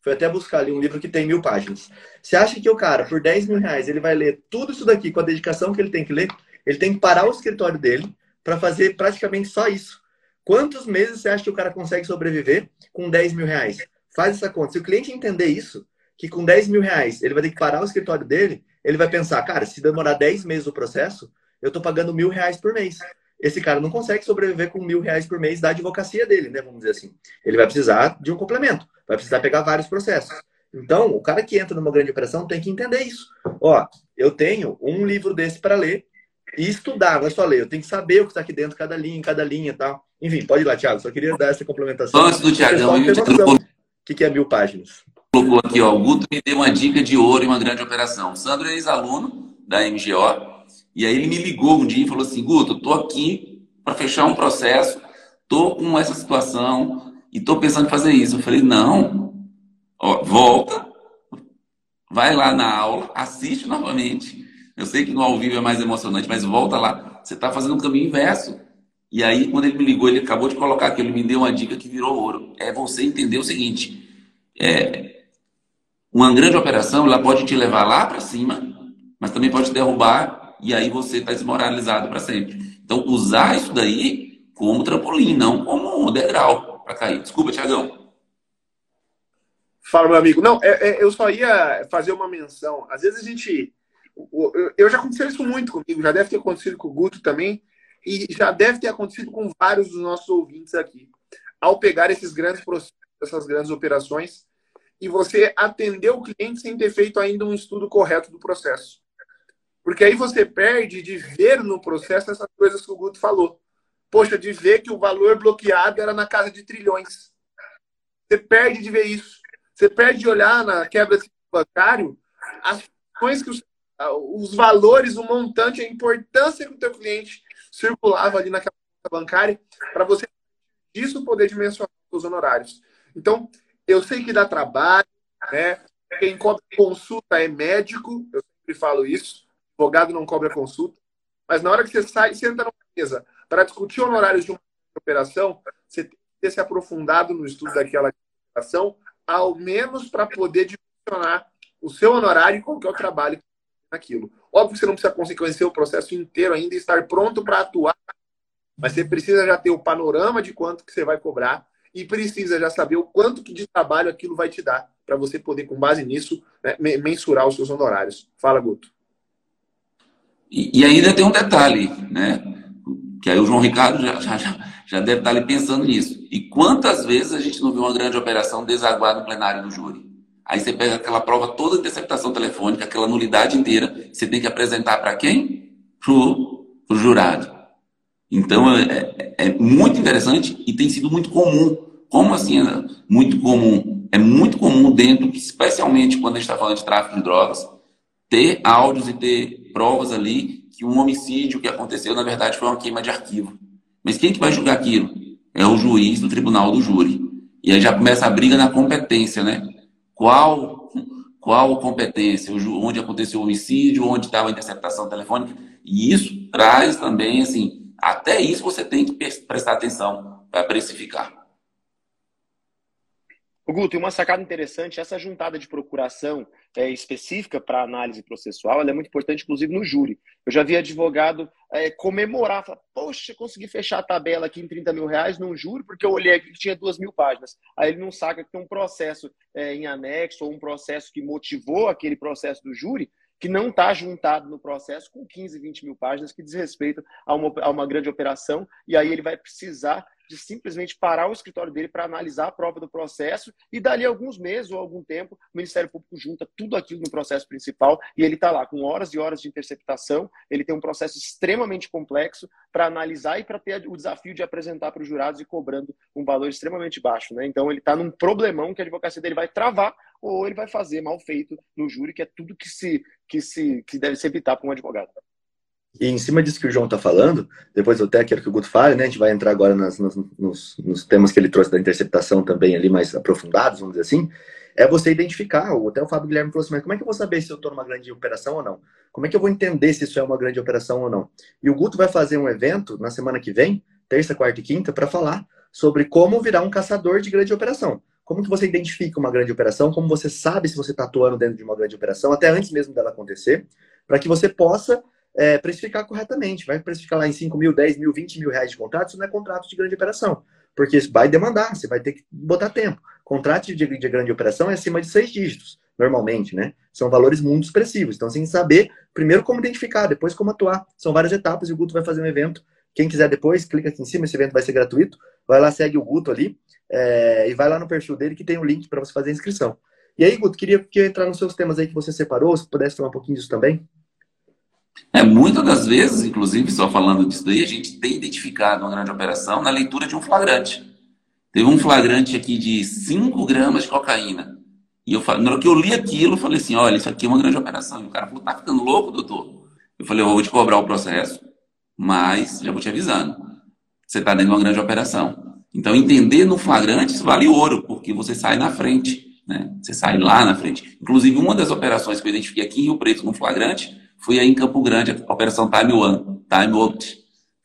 Foi até buscar ali um livro que tem mil páginas. Você acha que o cara, por 10 mil reais, ele vai ler tudo isso daqui com a dedicação que ele tem que ler? Ele tem que parar o escritório dele para fazer praticamente só isso. Quantos meses você acha que o cara consegue sobreviver com 10 mil reais? Faz essa conta. Se o cliente entender isso, que com 10 mil reais ele vai ter que parar o escritório dele, ele vai pensar, cara, se demorar 10 meses o processo, eu estou pagando mil reais por mês. Esse cara não consegue sobreviver com mil reais por mês da advocacia dele, né? Vamos dizer assim. Ele vai precisar de um complemento, vai precisar pegar vários processos. Então, o cara que entra numa grande operação tem que entender isso. Ó, eu tenho um livro desse para ler e estudar, não é só ler. Eu tenho que saber o que está aqui dentro, cada linha, cada linha e tal. Enfim, pode ir lá, Thiago. Só queria dar essa complementação. Antes do Thiagão, o que, que é mil páginas? Colocou aqui, ó, o Guto me deu uma dica de ouro em uma grande operação. O Sandro é ex-aluno da MGO, e aí ele me ligou um dia e falou assim, Guto, tô aqui para fechar um processo, tô com essa situação e tô pensando em fazer isso. Eu falei, não, ó, volta, vai lá na aula, assiste novamente. Eu sei que no ao vivo é mais emocionante, mas volta lá. Você está fazendo um caminho inverso. E aí, quando ele me ligou, ele acabou de colocar aqui, ele me deu uma dica que virou ouro. É você entender o seguinte: é, uma grande operação ela pode te levar lá para cima, mas também pode te derrubar e aí você está desmoralizado para sempre. Então, usar isso daí como trampolim, não como degrau para cair. Desculpa, Tiagão. Fala, meu amigo. Não, é, é, eu só ia fazer uma menção. Às vezes a gente. Eu já aconteceu isso muito comigo, já deve ter acontecido com o Guto também e já deve ter acontecido com vários dos nossos ouvintes aqui. Ao pegar esses grandes processos, essas grandes operações, e você atender o cliente sem ter feito ainda um estudo correto do processo. Porque aí você perde de ver no processo essas coisas que o Guto falou. Poxa, de ver que o valor bloqueado era na casa de trilhões. Você perde de ver isso. Você perde de olhar na quebra bancário as ações que os, os valores, o montante, a importância que o teu cliente circulava ali naquela bancária para você disso poder dimensionar os honorários. Então, eu sei que dá trabalho, né? Quem cobra consulta é médico, eu sempre falo isso. Advogado não cobra consulta. Mas na hora que você sai, senta numa mesa para discutir honorários de uma operação, você tem que ter se aprofundado no estudo daquela operação, ao menos para poder dimensionar o seu honorário e qual que é o trabalho naquilo. Óbvio que você não precisa conhecer o processo inteiro ainda e estar pronto para atuar, mas você precisa já ter o panorama de quanto que você vai cobrar e precisa já saber o quanto que de trabalho aquilo vai te dar para você poder, com base nisso, né, mensurar os seus honorários. Fala, Guto. E, ainda tem um detalhe, né? Que aí o João Ricardo já, já, já deve estar ali pensando nisso. E quantas vezes a gente não viu uma grande operação desaguar no plenário do júri? Aí você pega aquela prova toda de interceptação telefônica, aquela nulidade inteira, você tem que apresentar para quem? Para o jurado. Então é, é, é, muito interessante e tem sido muito comum. Como assim? É muito comum. É muito comum dentro, especialmente quando a gente está falando de tráfico de drogas, ter áudios e ter provas ali que um homicídio que aconteceu, na verdade, foi uma queima de arquivo. Mas quem que vai julgar aquilo? É o juiz do tribunal do júri. E aí já começa a briga na competência, né? Qual, qual competência? Onde aconteceu o homicídio, onde estava a interceptação telefônica. E isso traz também, assim, até isso você tem que prestar atenção para precificar. Guto, uma sacada interessante, essa juntada de procuração é, específica para análise processual, ela é muito importante, inclusive, no júri. Eu já vi advogado é, comemorar, falar, poxa, consegui fechar a tabela aqui em 30 mil reais num júri, porque eu olhei aqui que tinha duas mil páginas. Aí ele não saca que tem um processo é, em anexo, ou um processo que motivou aquele processo do júri, que não está juntado no processo com 15, 20 mil páginas que diz respeito a uma, a uma grande operação, e aí ele vai precisar de simplesmente parar o escritório dele para analisar a prova do processo e dali alguns meses ou algum tempo o Ministério Público junta tudo aquilo no processo principal e ele está lá com horas e horas de interceptação. Ele tem um processo extremamente complexo para analisar e para ter o desafio de apresentar para os jurados e cobrando um valor extremamente baixo. Né? Então ele está num problemão que a advocacia dele vai travar ou ele vai fazer mal feito no júri, que é tudo que se que se que deve se evitar para um advogado. E em cima disso que o João está falando, depois eu até quero que o Guto fale, né? A gente vai entrar agora nas, nos, nos, temas que ele trouxe da interceptação também ali mais aprofundados, vamos dizer assim. É você identificar, até o Fábio Guilherme falou assim, mas como é que eu vou saber se eu estou numa grande operação ou não? Como é que eu vou entender se isso é uma grande operação ou não? E o Guto vai fazer um evento na semana que vem, terça, quarta e quinta, para falar sobre como virar um caçador de grande operação. Como que você identifica uma grande operação, como você sabe se você está atuando dentro de uma grande operação, até antes mesmo dela acontecer, para que você possa é, precificar corretamente. Vai precificar lá em 5 mil, 10 mil, 20 mil reais de contrato, isso não é contrato de grande operação. Porque isso vai demandar, você vai ter que botar tempo. Contrato de, de grande operação é acima de seis dígitos, normalmente, né? São valores muito expressivos. Então, sem saber, primeiro como identificar, depois como atuar. São várias etapas e o Guto vai fazer um evento. Quem quiser depois, clica aqui em cima, esse evento vai ser gratuito. Vai lá, segue o Guto ali é, e vai lá no perfil dele que tem o um link para você fazer a inscrição. E aí, Guto, queria, queria entrar nos seus temas aí que você separou, se pudesse falar um pouquinho disso também. É, muitas das vezes, inclusive, só falando disso daí, a gente tem identificado uma grande operação na leitura de um flagrante. Teve um flagrante aqui de 5 gramas de cocaína. E eu, na hora que eu li aquilo, eu falei assim: olha, isso aqui é uma grande operação. E o cara falou: tá ficando louco, doutor? Eu falei: eu vou te cobrar o processo, mas já vou te avisando. Você está dentro de uma grande operação. Então, entender no flagrante isso vale ouro, porque você sai na frente. Né? Você sai lá na frente. Inclusive, uma das operações que eu identifiquei aqui em Rio Preto no flagrante Fui aí em Campo Grande, a Operação Time One, Time Out.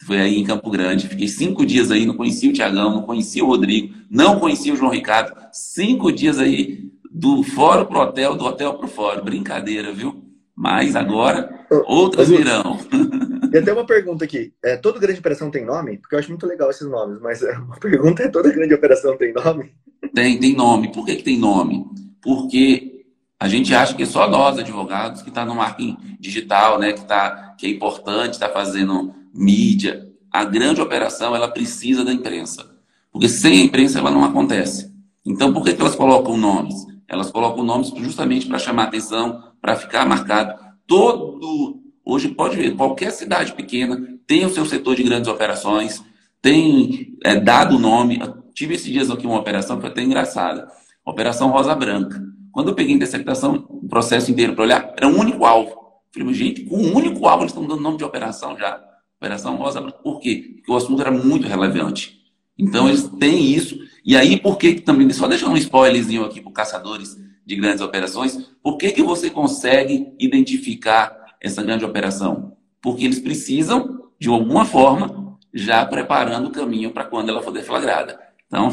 Fui aí em Campo Grande. Fiquei cinco dias aí, não conhecia o Tiagão, não conhecia o Rodrigo, não conhecia o João Ricardo. Cinco dias aí, do fórum pro hotel, do hotel pro fórum. Brincadeira, viu? Mas agora, outras virão. <laughs> E até uma pergunta aqui. É, toda grande operação tem nome? Porque eu acho muito legal esses nomes, mas é, uma <laughs> pergunta é: toda grande operação tem nome? Tem, tem nome. Por que, que tem nome? Porque a gente acha que só nós, advogados, que está no marketing digital, né, que, tá, que é importante, está fazendo mídia. A grande operação, ela precisa da imprensa. Porque sem a imprensa, ela não acontece. Então, por que, que elas colocam nomes? Elas colocam nomes justamente para chamar atenção, para ficar marcado. Todo. Hoje, pode ver, qualquer cidade pequena tem o seu setor de grandes operações, tem é, dado o nome. Tive esses dias aqui uma operação que foi até engraçada. Operação Rosa Branca. Quando eu peguei a interceptação, o processo inteiro para olhar, era um único alvo. Falei, gente, com um único alvo eles estão dando nome de operação já. Operação Rosa Branca. Por quê? Porque o assunto era muito relevante. Então eles têm isso. E aí, por que também, só deixando um spoilerzinho aqui para caçadores de grandes operações, por que, que você consegue identificar essa grande operação? Porque eles precisam, de alguma forma, já preparando o caminho para quando ela for deflagrada. Então,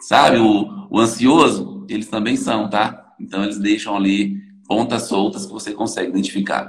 sabe, o, o ansioso, eles também são, tá? Então eles deixam ali pontas soltas que você consegue identificar.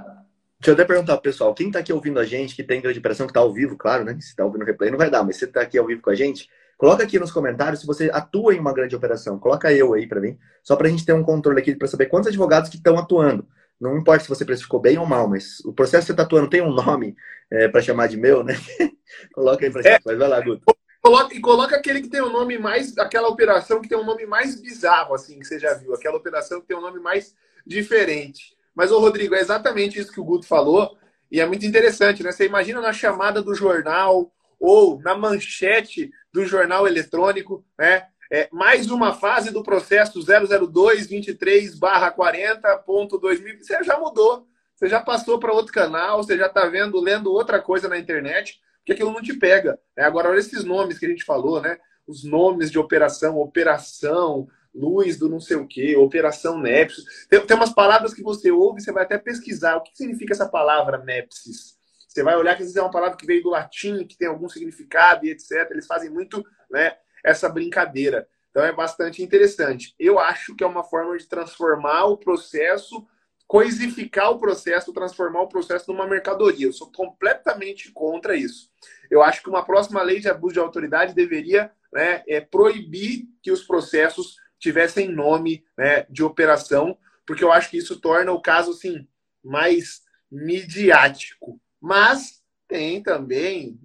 Deixa eu até perguntar pessoal, quem está aqui ouvindo a gente, que tem grande pressão, que está ao vivo, claro, né? Se está ouvindo o replay, não vai dar, mas você está aqui ao vivo com a gente, coloca aqui nos comentários se você atua em uma grande operação. Coloca eu aí para mim, só para a gente ter um controle aqui para saber quantos advogados que estão atuando. Não importa se você precificou bem ou mal, mas o processo que você está atuando tem um nome é, para chamar de meu, né? <laughs> coloca aí gente, é, mas vai lá, Guto. Coloca, e coloca aquele que tem o um nome mais. aquela operação que tem um nome mais bizarro, assim, que você já viu. Aquela operação que tem um nome mais diferente. Mas, ô Rodrigo, é exatamente isso que o Guto falou. E é muito interessante, né? Você imagina na chamada do jornal ou na manchete do jornal eletrônico, né? É, mais uma fase do processo 002-23-40.2000. Você já mudou. Você já passou para outro canal, você já está vendo, lendo outra coisa na internet, porque aquilo não te pega. Né? Agora, olha esses nomes que a gente falou, né? Os nomes de operação, operação, luz do não sei o quê, operação Nepsis. Tem, tem umas palavras que você ouve, você vai até pesquisar. O que significa essa palavra Nepsis? Você vai olhar que às vezes é uma palavra que veio do latim, que tem algum significado e etc. Eles fazem muito né, essa brincadeira. Então é bastante interessante. Eu acho que é uma forma de transformar o processo, coisificar o processo, transformar o processo numa mercadoria. Eu sou completamente contra isso. Eu acho que uma próxima lei de abuso de autoridade deveria né, é, proibir que os processos tivessem nome né, de operação, porque eu acho que isso torna o caso assim mais midiático. Mas tem também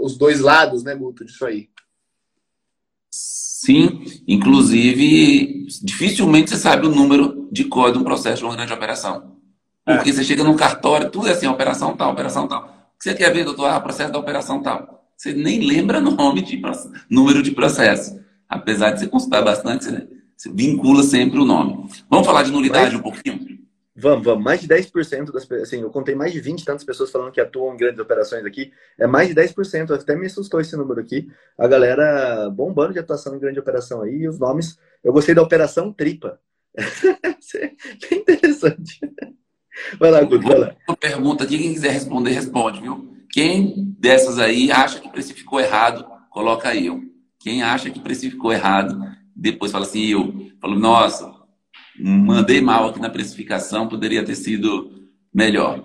os dois lados, né, Guto, disso aí. Sim, inclusive, dificilmente você sabe o número de código de um processo de uma grande operação. Porque é. você chega no cartório, tudo é assim, operação tal, operação tal. O que você quer ver, doutor? Ah, processo da operação tal. Você nem lembra <laughs> nome de número de processo. Apesar de você consultar bastante, você, você vincula sempre o nome. Vamos falar de nulidade Mas... um pouquinho? Vamos, vamos. Mais de 10% das pessoas, assim, eu contei mais de 20 e tantas pessoas falando que atuam em grandes operações aqui. É mais de 10%, até me assustou esse número aqui. A galera bombando de atuação em grande operação aí, e os nomes. Eu gostei da Operação Tripa. <laughs> que interessante. Vai lá, Guto, vai lá. Uma pergunta aqui, quem quiser responder, responde, viu? Quem dessas aí acha que precificou errado, coloca eu. Quem acha que precificou errado, depois fala assim, eu. Falo, nossa, mandei mal aqui na precificação, poderia ter sido melhor.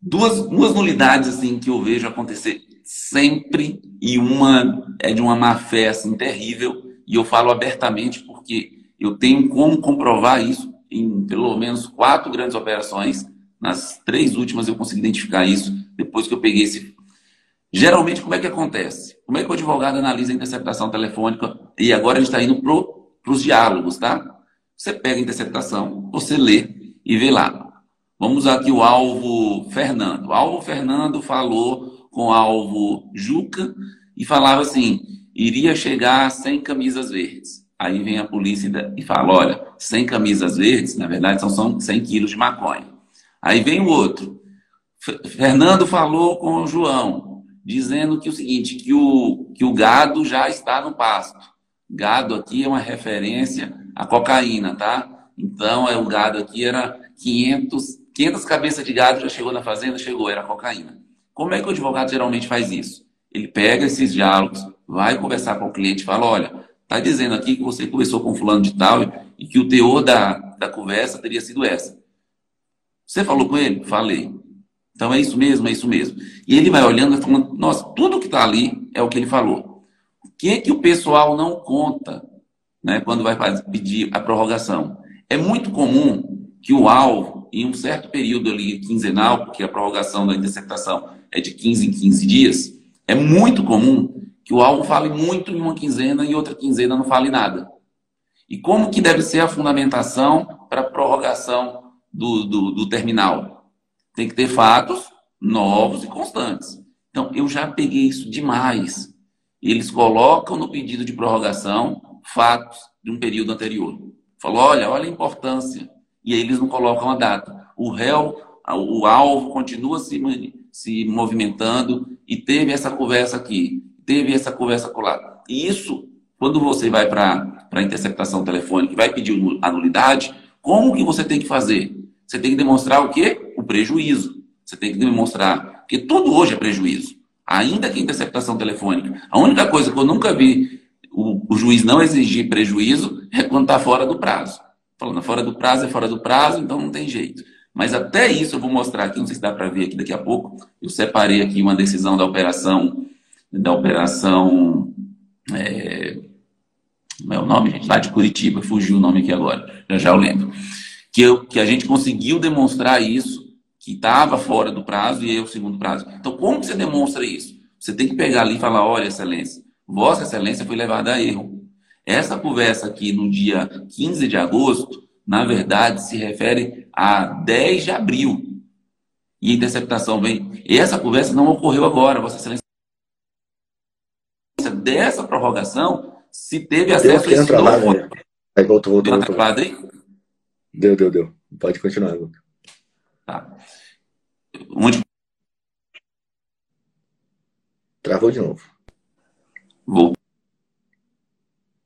Duas, duas nulidades assim que eu vejo acontecer sempre e uma é de uma má fé assim, terrível e eu falo abertamente porque eu tenho como comprovar isso em pelo menos quatro grandes operações. Nas três últimas eu consegui identificar isso depois que eu peguei esse. Geralmente, como é que acontece? Como é que o advogado analisa a interceptação telefônica? E agora a gente está indo para os diálogos, tá? Você pega a interceptação, você lê e vê lá. Vamos usar aqui o alvo Fernando. O alvo Fernando falou com o alvo Juca e falava assim: iria chegar sem camisas verdes. Aí vem a polícia e fala: olha, sem camisas verdes, na verdade são 100 quilos de maconha. Aí vem o outro. Fernando falou com o João, dizendo que o seguinte, que o, que o gado já está no pasto. Gado aqui é uma referência à cocaína, tá? Então, é, o gado aqui era 500, 500 cabeças de gado, já chegou na fazenda, chegou, era cocaína. Como é que o advogado geralmente faz isso? Ele pega esses diálogos, vai conversar com o cliente, fala, olha, tá dizendo aqui que você conversou com fulano de tal e que o teor da, da conversa teria sido essa. Você falou com ele? Falei. Então é isso mesmo, é isso mesmo. E ele vai olhando e falando, nossa, tudo que está ali é o que ele falou que é que o pessoal não conta né, quando vai pedir a prorrogação? É muito comum que o alvo, em um certo período ali quinzenal, porque a prorrogação da interceptação é de 15 em 15 dias, é muito comum que o alvo fale muito em uma quinzena e outra quinzena não fale nada. E como que deve ser a fundamentação para a prorrogação do, do, do terminal? Tem que ter fatos novos e constantes. Então, eu já peguei isso demais eles colocam no pedido de prorrogação fatos de um período anterior. Falou, olha, olha a importância. E aí eles não colocam a data. O réu, o alvo continua se, se movimentando e teve essa conversa aqui, teve essa conversa lá. E isso, quando você vai para a interceptação telefônica e vai pedir a nulidade, como que você tem que fazer? Você tem que demonstrar o quê? O prejuízo. Você tem que demonstrar, porque tudo hoje é prejuízo ainda que interceptação telefônica. A única coisa que eu nunca vi o, o juiz não exigir prejuízo é quando está fora do prazo. Falando fora do prazo é fora do prazo, então não tem jeito. Mas até isso eu vou mostrar aqui, não sei se dá para ver aqui daqui a pouco. Eu separei aqui uma decisão da operação, da operação. É, como é o nome, gente? Lá de Curitiba, fugiu o nome aqui agora, já já eu lembro. Que, eu, que a gente conseguiu demonstrar isso que estava fora do prazo e é o segundo prazo. Então, como você demonstra isso? Você tem que pegar ali e falar: olha, Excelência, Vossa Excelência foi levada a erro. Essa conversa aqui no dia 15 de agosto, na verdade, se refere a 10 de abril. E a interceptação vem. Essa conversa não ocorreu agora, Vossa Excelência. Dessa prorrogação, se teve acesso a esse novo... Né? Aí voltou, voltou, voltou. Travado aí? Deu, deu, deu. Pode continuar. Tá. Onde? Travou de novo. Voltou.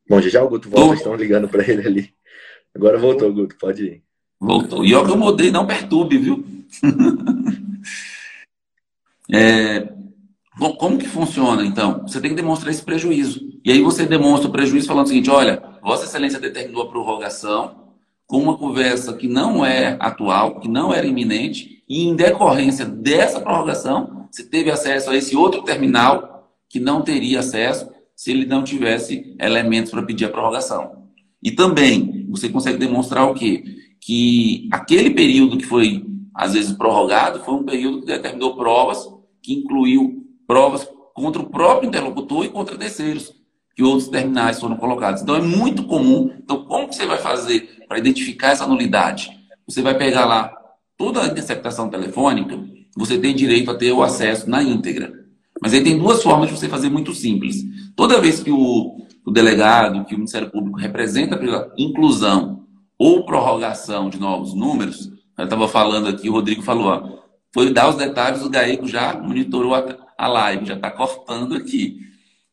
Bom, já já o Guto volta, estão ligando para ele ali. Agora voltou, Guto, pode ir. Voltou. E ó que eu mudei, não perturbe, viu? <laughs> é, bom, como que funciona, então? Você tem que demonstrar esse prejuízo. E aí você demonstra o prejuízo falando o seguinte, olha, Vossa Excelência determinou a prorrogação com uma conversa que não é atual, que não era iminente, e em decorrência dessa prorrogação, você teve acesso a esse outro terminal que não teria acesso se ele não tivesse elementos para pedir a prorrogação. E também você consegue demonstrar o quê? Que aquele período que foi, às vezes, prorrogado foi um período que determinou provas, que incluiu provas contra o próprio interlocutor e contra terceiros, que outros terminais foram colocados. Então é muito comum. Então, como você vai fazer para identificar essa nulidade? Você vai pegar lá toda a interceptação telefônica, você tem direito a ter o acesso na íntegra. Mas aí tem duas formas de você fazer muito simples. Toda vez que o, o delegado, que o Ministério Público representa pela inclusão ou prorrogação de novos números, eu estava falando aqui, o Rodrigo falou, ó, foi dar os detalhes, o GAECO já monitorou a, a live, já está cortando aqui.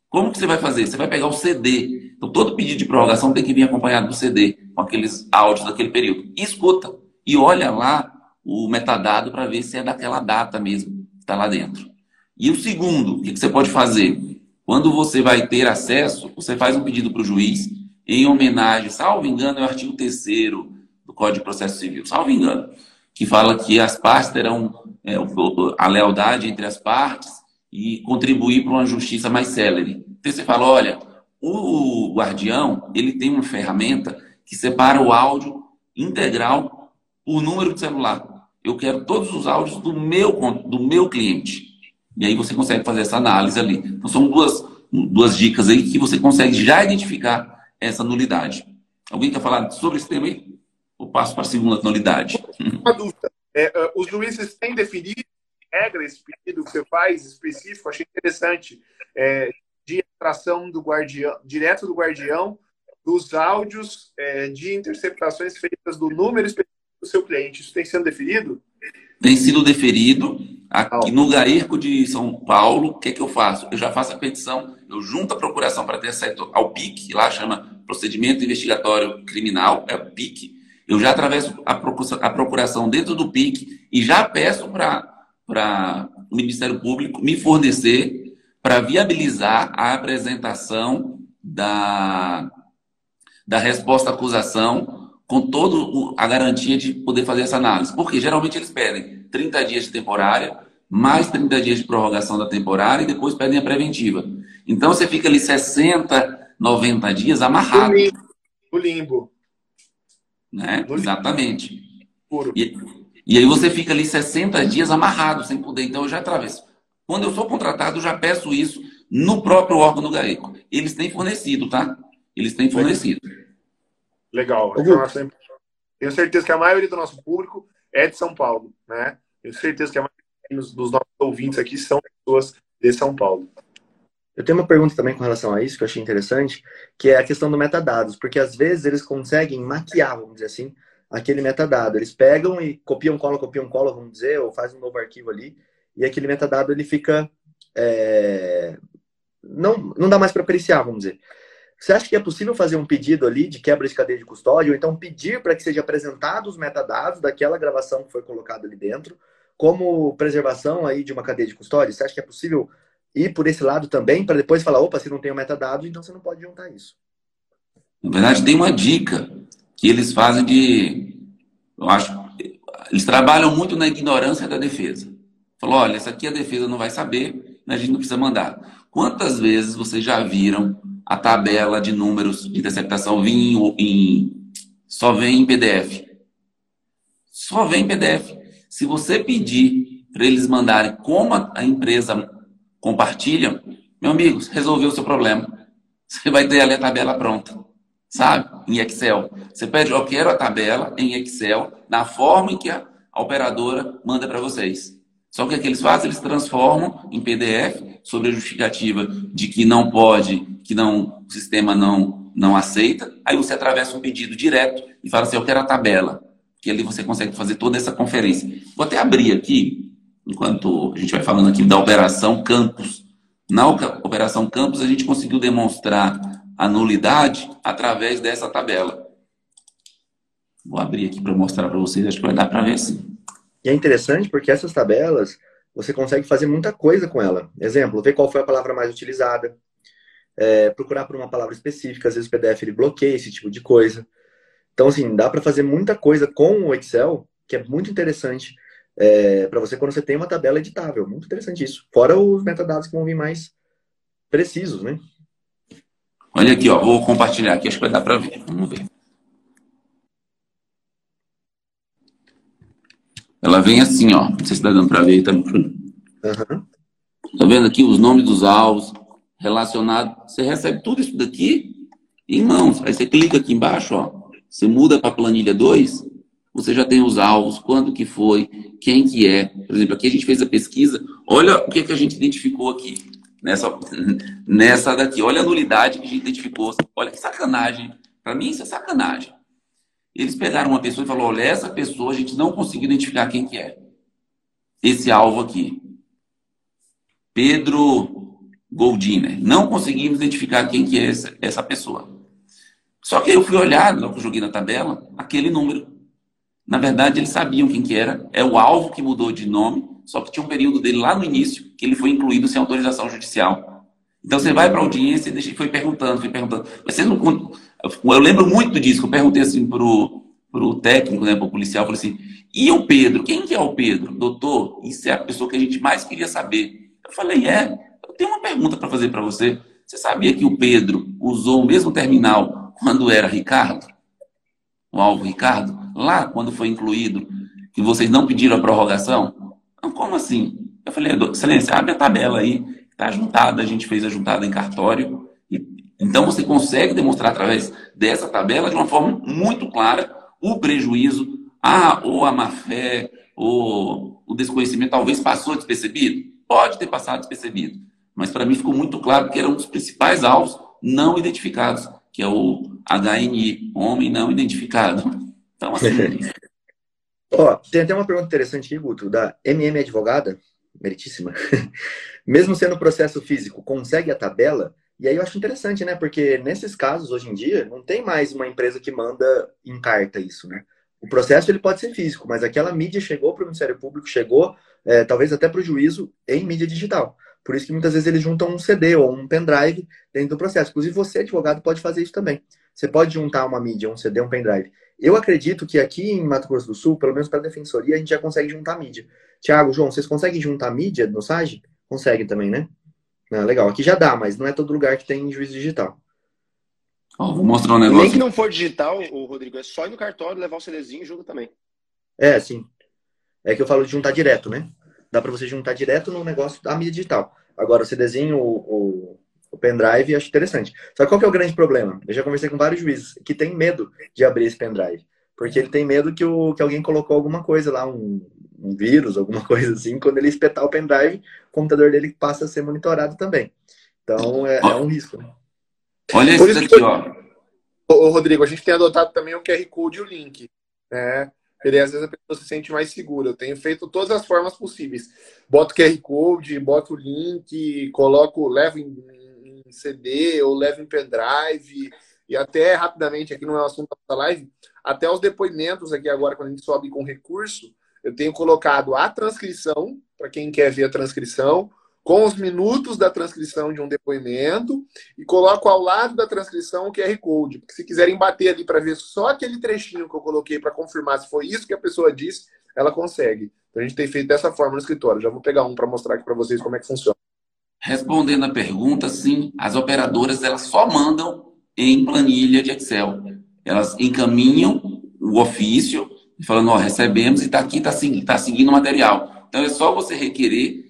Como que você vai fazer? Você vai pegar o CD. Então, todo pedido de prorrogação tem que vir acompanhado do CD, com aqueles áudios daquele período. E escuta. E olha lá o metadado para ver se é daquela data mesmo que está lá dentro. E o segundo, o que você pode fazer? Quando você vai ter acesso, você faz um pedido para o juiz em homenagem, salvo engano, é o artigo 3 do Código de Processo Civil, salvo engano, que fala que as partes terão é, a lealdade entre as partes e contribuir para uma justiça mais célere. Então você fala, olha, o guardião, ele tem uma ferramenta que separa o áudio integral por número de celular. Eu quero todos os áudios do meu, do meu cliente. E aí você consegue fazer essa análise ali. Então são duas, duas dicas aí que você consegue já identificar essa nulidade. Alguém quer falar sobre esse tema aí? Ou passo para a segunda nulidade? Uma dúvida. É, é, os juízes têm definido regra esse pedido que você faz específico? Achei interessante. É, de extração do guardião, direto do guardião, dos áudios é, de interceptações feitas do número específico do seu cliente. Isso tem sido definido? Tem sido deferido. Aqui no GAERCO de São Paulo, o que, é que eu faço? Eu já faço a petição, eu junto a procuração para ter acesso ao PIC, lá chama Procedimento Investigatório Criminal, é o PIC. Eu já atravesso a procuração dentro do PIC e já peço para o Ministério Público me fornecer para viabilizar a apresentação da, da resposta à acusação com toda a garantia de poder fazer essa análise. Porque geralmente eles pedem 30 dias de temporária, mais 30 dias de prorrogação da temporária e depois pedem a preventiva. Então você fica ali 60, 90 dias amarrado. O limbo. Né? Exatamente. E, e aí você fica ali 60 dias amarrado, sem poder. Então eu já atravesso. Quando eu sou contratado, eu já peço isso no próprio órgão do GAECO. Eles têm fornecido, tá? Eles têm fornecido. Legal. Informação Tenho certeza que a maioria do nosso público é de São Paulo, né? Tenho certeza que a maioria dos nossos ouvintes aqui são pessoas de São Paulo. Eu tenho uma pergunta também com relação a isso que eu achei interessante, que é a questão do metadados, porque às vezes eles conseguem maquiar, vamos dizer assim, aquele metadado. Eles pegam e copiam, colam, copiam, colam, vamos dizer, ou fazem um novo arquivo ali, e aquele metadado ele fica é... não não dá mais para apreciar, vamos dizer. Você acha que é possível fazer um pedido ali de quebra de cadeia de custódia, ou então pedir para que seja apresentados os metadados daquela gravação que foi colocada ali dentro, como preservação aí de uma cadeia de custódia? Você acha que é possível ir por esse lado também, para depois falar, opa, se não tem o metadado, então você não pode juntar isso? Na verdade, tem uma dica que eles fazem de. Eu acho. Eles trabalham muito na ignorância da defesa. Falou, olha, essa aqui a defesa não vai saber, a gente não precisa mandar. Quantas vezes vocês já viram a tabela de números de interceptação vir em, só vem em PDF. Só vem em PDF. Se você pedir para eles mandarem como a empresa compartilham, meu amigo, resolveu o seu problema. Você vai ter ali a tabela pronta, sabe? Em Excel. Você pede, eu quero a tabela em Excel, na forma em que a, operadora manda para vocês. Só que o que eles fazem? Eles transformam em PDF sobre a justificativa de que não pode, que não, o sistema não, não aceita. Aí você atravessa um pedido direto e fala assim: Eu quero a tabela. Que ali você consegue fazer toda essa conferência. Vou até abrir aqui, enquanto a gente vai falando aqui da Operação Campus. Na Operação Campus, a gente conseguiu demonstrar a nulidade através dessa tabela. Vou abrir aqui para mostrar para vocês, acho que vai dar para ver sim. E é interessante porque essas tabelas você consegue fazer muita coisa com ela. Exemplo, ver qual foi a palavra mais utilizada, é, procurar por uma palavra específica, às vezes o PDF ele bloqueia esse tipo de coisa. Então, assim, dá para fazer muita coisa com o Excel, que é muito interessante é, para você quando você tem uma tabela editável. Muito interessante isso. Fora os metadados que vão vir mais precisos, né? Olha aqui, ó, vou compartilhar aqui, acho que vai dar para ver. Vamos ver. Ela vem assim, ó. Não sei se está dando para ver também. Uhum. Tá vendo aqui os nomes dos alvos relacionados? Você recebe tudo isso daqui em mãos. Aí você clica aqui embaixo, ó. Você muda para a planilha 2, você já tem os alvos, quando que foi, quem que é. Por exemplo, aqui a gente fez a pesquisa. Olha o que, que a gente identificou aqui. Nessa, nessa daqui. Olha a nulidade que a gente identificou. Olha que sacanagem. Para mim, isso é sacanagem. Eles pegaram uma pessoa e falaram: olha, essa pessoa a gente não conseguiu identificar quem que é. Esse alvo aqui. Pedro Goldiner. Não conseguimos identificar quem que é essa, essa pessoa. Só que eu fui olhar, logo que joguei na tabela, aquele número. Na verdade, eles sabiam quem que era. É o alvo que mudou de nome, só que tinha um período dele lá no início que ele foi incluído sem autorização judicial. Então você vai para a audiência e foi perguntando, foi perguntando. Mas você não, eu lembro muito disso, que eu perguntei assim pro, pro técnico, né, pro policial, falei assim, e o Pedro? Quem que é o Pedro? Doutor, isso é a pessoa que a gente mais queria saber. Eu falei, é, eu tenho uma pergunta para fazer para você. Você sabia que o Pedro usou o mesmo terminal quando era Ricardo? O alvo Ricardo? Lá, quando foi incluído, que vocês não pediram a prorrogação? Não, como assim? Eu falei, excelência, abre a tabela aí, está juntada, a gente fez a juntada em cartório, então você consegue demonstrar através dessa tabela de uma forma muito clara o prejuízo, ah, ou a má fé, ou o desconhecimento talvez passou despercebido. Pode ter passado despercebido. Mas para mim ficou muito claro que era um dos principais alvos não identificados, que é o HNI, homem não identificado. Então, assim. <laughs> Ó, tem até uma pergunta interessante aqui, Guto, da MM Advogada, meritíssima. <laughs> Mesmo sendo processo físico, consegue a tabela? E aí eu acho interessante, né? Porque nesses casos, hoje em dia, não tem mais uma empresa que manda em carta isso, né? O processo ele pode ser físico, mas aquela mídia chegou para o Ministério Público, chegou é, talvez até para o juízo em mídia digital. Por isso que muitas vezes eles juntam um CD ou um pendrive dentro do processo. Inclusive você, advogado, pode fazer isso também. Você pode juntar uma mídia, um CD, um pendrive. Eu acredito que aqui em Mato Grosso do Sul, pelo menos para a defensoria, a gente já consegue juntar mídia. Tiago, João, vocês conseguem juntar mídia no SAGE? Conseguem também, né? Ah, legal. Aqui já dá, mas não é todo lugar que tem juízo digital. Oh, vou mostrar um negócio. Nem que não for digital, o Rodrigo, é só ir no cartório, levar o CDzinho e junta também. É, sim. É que eu falo de juntar direto, né? Dá para você juntar direto no negócio da mídia digital. Agora, o CDzinho, o, o, o pendrive, acho interessante. Só que qual que é o grande problema? Eu já conversei com vários juízes que têm medo de abrir esse pendrive. Porque ele tem medo que, o, que alguém colocou alguma coisa lá, um, um vírus, alguma <laughs> coisa assim, quando ele espetar o pendrive, o computador dele passa a ser monitorado também. Então é, é um risco. Né? Olha isso aqui, ó. Ô, Rodrigo, a gente tem adotado também o QR Code e o link. Né? Às vezes a pessoa se sente mais segura. Eu tenho feito todas as formas possíveis. Boto QR Code, boto o link, coloco, levo em, em CD ou levo em pendrive. E até rapidamente, aqui não é o assunto da live, até os depoimentos aqui agora, quando a gente sobe com recurso, eu tenho colocado a transcrição, para quem quer ver a transcrição, com os minutos da transcrição de um depoimento e coloco ao lado da transcrição o QR Code. Porque se quiserem bater ali para ver só aquele trechinho que eu coloquei para confirmar se foi isso que a pessoa disse, ela consegue. Então a gente tem feito dessa forma no escritório. Já vou pegar um para mostrar aqui para vocês como é que funciona. Respondendo a pergunta, sim, as operadoras elas só mandam em planilha de Excel. Elas encaminham o ofício falando, ó, recebemos e está aqui, está seguindo, tá seguindo o material. Então é só você requerer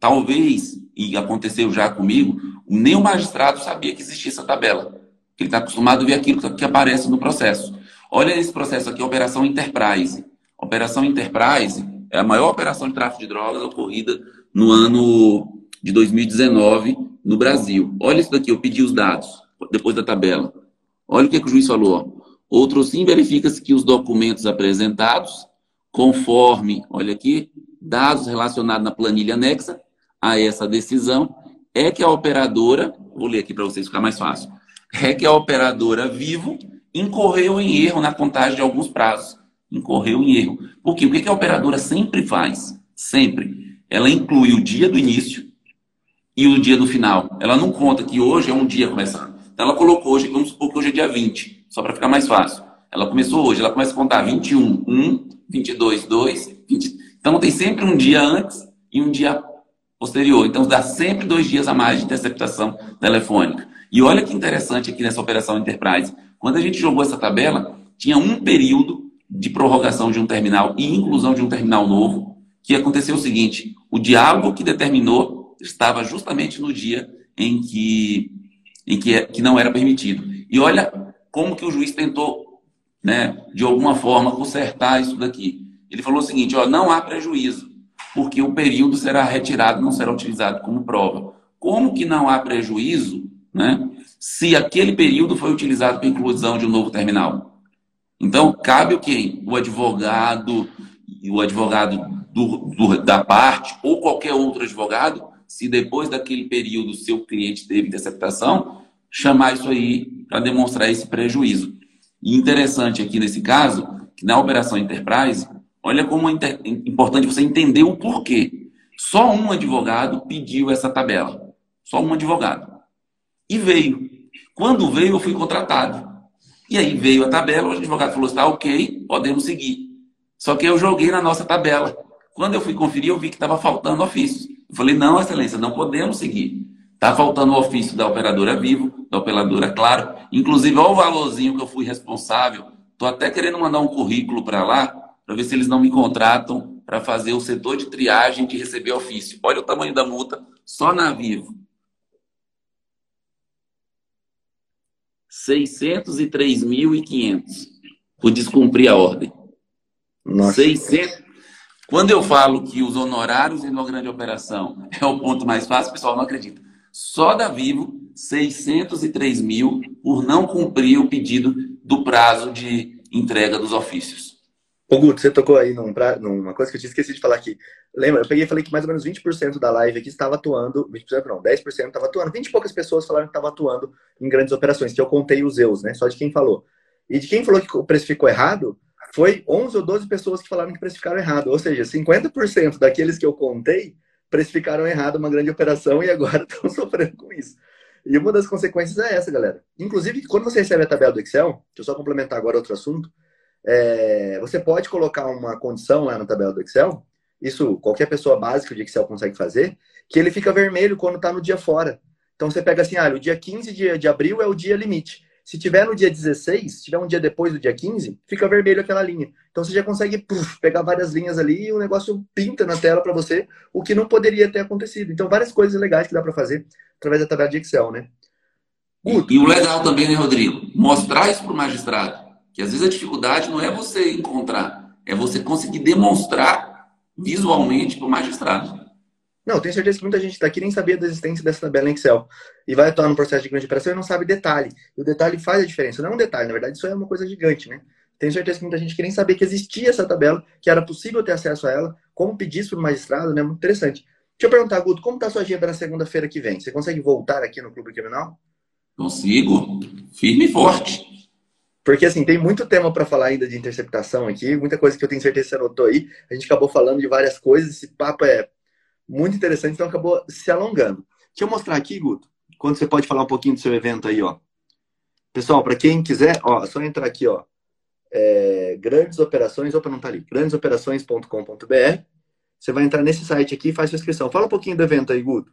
Talvez, e aconteceu já comigo, nem o magistrado sabia que existia essa tabela. Ele está acostumado a ver aquilo que aparece no processo. Olha esse processo aqui, Operação Enterprise. Operação Enterprise é a maior operação de tráfico de drogas ocorrida no ano de 2019 no Brasil. Olha isso daqui, eu pedi os dados depois da tabela. Olha o que, que o juiz falou. Outro sim, verifica-se que os documentos apresentados, conforme, olha aqui, dados relacionados na planilha anexa a essa decisão, é que a operadora, vou ler aqui para vocês ficar mais fácil, é que a operadora Vivo incorreu em erro na contagem de alguns prazos. Incorreu em erro. Porque o que a operadora sempre faz? Sempre. Ela inclui o dia do início e o dia do final. Ela não conta que hoje é um dia começando. Então ela colocou hoje, vamos supor que hoje é dia 20, só para ficar mais fácil. Ela começou hoje, ela começa a contar 21, 1, 22, 2, 20. Então tem sempre um dia antes e um dia posterior. Então dá sempre dois dias a mais de interceptação telefônica. E olha que interessante aqui nessa operação Enterprise. Quando a gente jogou essa tabela, tinha um período de prorrogação de um terminal e inclusão de um terminal novo, que aconteceu o seguinte: o diálogo que determinou estava justamente no dia em que, em que, que não era permitido. E olha como que o juiz tentou, né, de alguma forma, consertar isso daqui. Ele falou o seguinte: ó, não há prejuízo, porque o período será retirado, não será utilizado como prova. Como que não há prejuízo né? se aquele período foi utilizado para inclusão de um novo terminal. Então, cabe o quem? O advogado, o advogado do, do, da parte, ou qualquer outro advogado, se depois daquele período seu cliente teve interceptação, chamar isso aí para demonstrar esse prejuízo. E interessante aqui nesse caso, que na operação Enterprise, olha como é importante você entender o porquê. Só um advogado pediu essa tabela. Só um advogado. E veio. Quando veio, eu fui contratado. E aí veio a tabela, o advogado falou: está ok, podemos seguir. Só que eu joguei na nossa tabela. Quando eu fui conferir, eu vi que estava faltando ofício. Eu falei: não, excelência, não podemos seguir. Está faltando o ofício da operadora Vivo, da operadora Claro. Inclusive, olha o valorzinho que eu fui responsável. Estou até querendo mandar um currículo para lá, para ver se eles não me contratam para fazer o setor de triagem de receber ofício. Olha o tamanho da multa só na Vivo. 603.500 por descumprir a ordem. Nossa. 600. Quando eu falo que os honorários em uma grande operação é o ponto mais fácil, o pessoal não acredita. Só da Vivo, 603 mil por não cumprir o pedido do prazo de entrega dos ofícios. Ô Guto, você tocou aí num pra... numa coisa que eu tinha esquecido de falar aqui. Lembra? Eu peguei e falei que mais ou menos 20% da live aqui estava atuando, 20% não, 10% estava atuando. 20 e poucas pessoas falaram que estavam atuando em grandes operações, que eu contei os eus, né? Só de quem falou. E de quem falou que o preço ficou errado, foi 11 ou 12 pessoas que falaram que precificaram errado. Ou seja, 50% daqueles que eu contei precificaram errado uma grande operação e agora <laughs> estão sofrendo com isso. E uma das consequências é essa, galera. Inclusive, quando você recebe a tabela do Excel, deixa eu só complementar agora outro assunto, é, você pode colocar uma condição lá na tabela do Excel, isso qualquer pessoa básica de Excel consegue fazer, que ele fica vermelho quando está no dia fora. Então você pega assim, ah, o dia 15 de, de abril é o dia limite. Se tiver no dia 16, se tiver um dia depois do dia 15, fica vermelho aquela linha. Então você já consegue puf, pegar várias linhas ali e o negócio pinta na tela para você o que não poderia ter acontecido. Então várias coisas legais que dá para fazer através da tabela de Excel, né? E, e o legal também, né, Rodrigo? Mostrar isso para o magistrado. Que às vezes a dificuldade não é você encontrar, é você conseguir demonstrar visualmente para o magistrado. Não, tenho certeza que muita gente está aqui nem sabia da existência dessa tabela em Excel. E vai atuar no processo de grande operação e não sabe detalhe. E o detalhe faz a diferença. Não é um detalhe, na verdade, isso é uma coisa gigante, né? Tenho certeza que muita gente que nem sabia que existia essa tabela, que era possível ter acesso a ela, como pedir isso para o magistrado, né? Muito interessante. Deixa eu perguntar, Guto, como está a sua agenda na segunda-feira que vem? Você consegue voltar aqui no Clube Criminal? Consigo. Firme e forte. Porque, assim, tem muito tema para falar ainda de interceptação aqui, muita coisa que eu tenho certeza que você anotou aí. A gente acabou falando de várias coisas, esse papo é muito interessante, então acabou se alongando. Deixa eu mostrar aqui, Guto, quando você pode falar um pouquinho do seu evento aí, ó. Pessoal, para quem quiser, ó, é só entrar aqui, ó. É, grandes operações, opa, não tá ali, grandesoperações.com.br. Você vai entrar nesse site aqui e faz sua inscrição. Fala um pouquinho do evento aí, Guto.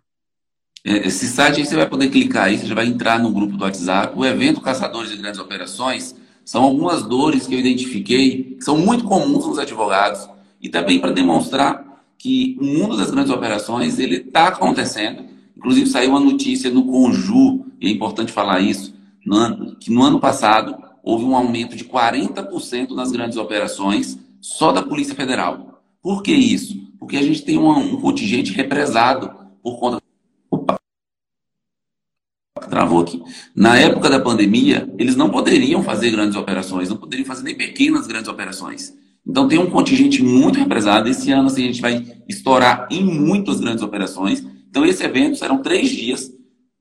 É, esse site aí você vai poder clicar aí, você já vai entrar no grupo do WhatsApp. O evento Caçadores de Grandes Operações são algumas dores que eu identifiquei, que são muito comuns nos advogados, e também para demonstrar que o mundo das grandes operações ele está acontecendo. Inclusive saiu uma notícia no Conju, e é importante falar isso, no ano, que no ano passado houve um aumento de 40% nas grandes operações só da Polícia Federal. Por que isso? Porque a gente tem um, um contingente represado por conta. Opa! Travou aqui. Na época da pandemia, eles não poderiam fazer grandes operações, não poderiam fazer nem pequenas grandes operações. Então tem um contingente muito represado. Esse ano assim, a gente vai estourar em muitas grandes operações. Então esse evento serão três dias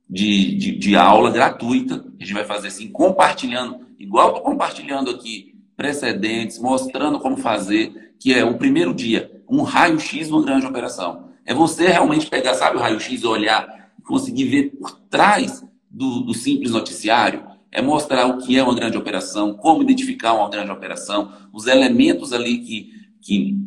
de, de, de aula gratuita. A gente vai fazer assim, compartilhando, igual estou compartilhando aqui precedentes, mostrando como fazer, que é o primeiro dia, um raio-x uma grande operação. É você realmente pegar, sabe, o raio-x olhar, conseguir ver por trás do, do simples noticiário, é mostrar o que é uma grande operação, como identificar uma grande operação, os elementos ali que, que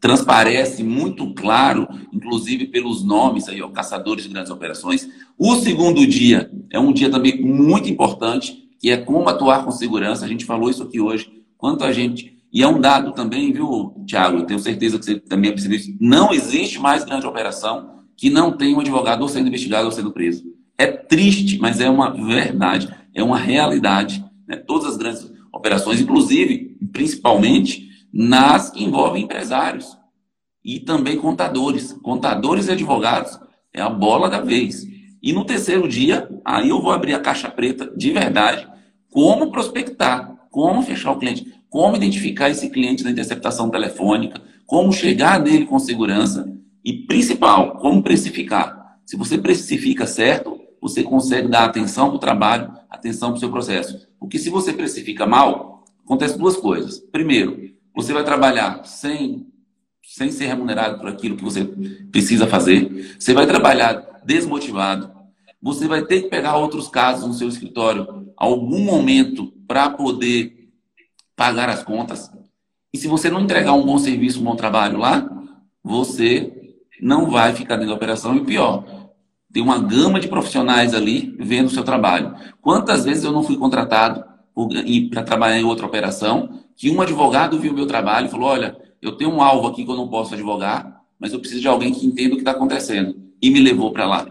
transparece muito claro, inclusive pelos nomes aí, ó, caçadores de grandes operações. O segundo dia é um dia também muito importante, que é como atuar com segurança. A gente falou isso aqui hoje, quanto a gente. E é um dado também, viu, Tiago? Eu tenho certeza que você também percebeu isso. Não existe mais grande operação que não tenha um advogado ou sendo investigado ou sendo preso. É triste, mas é uma verdade, é uma realidade. Né? Todas as grandes operações, inclusive, principalmente, nas que envolvem empresários e também contadores. Contadores e advogados é a bola da vez. E no terceiro dia, aí eu vou abrir a caixa preta de verdade, como prospectar, como fechar o cliente, como identificar esse cliente na interceptação telefônica, como chegar nele com segurança e, principal, como precificar. Se você precifica certo, você consegue dar atenção para o trabalho, atenção para o seu processo. Porque se você precifica mal, acontece duas coisas. Primeiro, você vai trabalhar sem, sem ser remunerado por aquilo que você precisa fazer. Você vai trabalhar desmotivado. Você vai ter que pegar outros casos no seu escritório algum momento para poder pagar as contas. E se você não entregar um bom serviço, um bom trabalho lá, você não vai ficar dentro da operação. E pior, tem uma gama de profissionais ali vendo o seu trabalho. Quantas vezes eu não fui contratado para trabalhar em outra operação que um advogado viu meu trabalho e falou: Olha, eu tenho um alvo aqui que eu não posso advogar, mas eu preciso de alguém que entenda o que está acontecendo. E me levou para lá.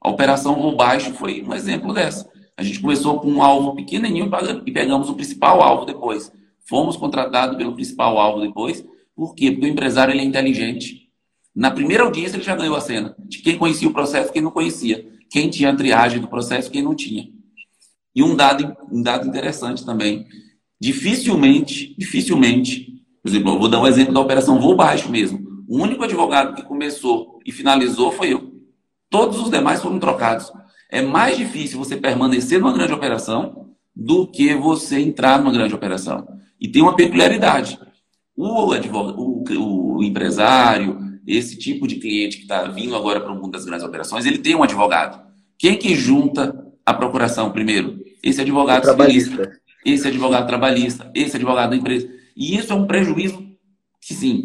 A operação Voo Baixo foi um exemplo dessa. A gente começou com um alvo pequenininho e pegamos o principal alvo depois. Fomos contratados pelo principal alvo depois. Por quê? Porque o empresário ele é inteligente. Na primeira audiência ele já ganhou a cena. De quem conhecia o processo, quem não conhecia. Quem tinha a triagem do processo, quem não tinha. E um dado, um dado interessante também. Dificilmente, dificilmente, por exemplo, eu vou dar um exemplo da operação voo baixo mesmo. O único advogado que começou e finalizou foi eu. Todos os demais foram trocados. É mais difícil você permanecer numa grande operação do que você entrar numa grande operação. E tem uma peculiaridade. O, advogado, o, o empresário, esse tipo de cliente que está vindo agora para o mundo das grandes operações, ele tem um advogado. Quem que junta a procuração primeiro? Esse advogado civilista esse advogado trabalhista, esse advogado da empresa. E isso é um prejuízo que, sim,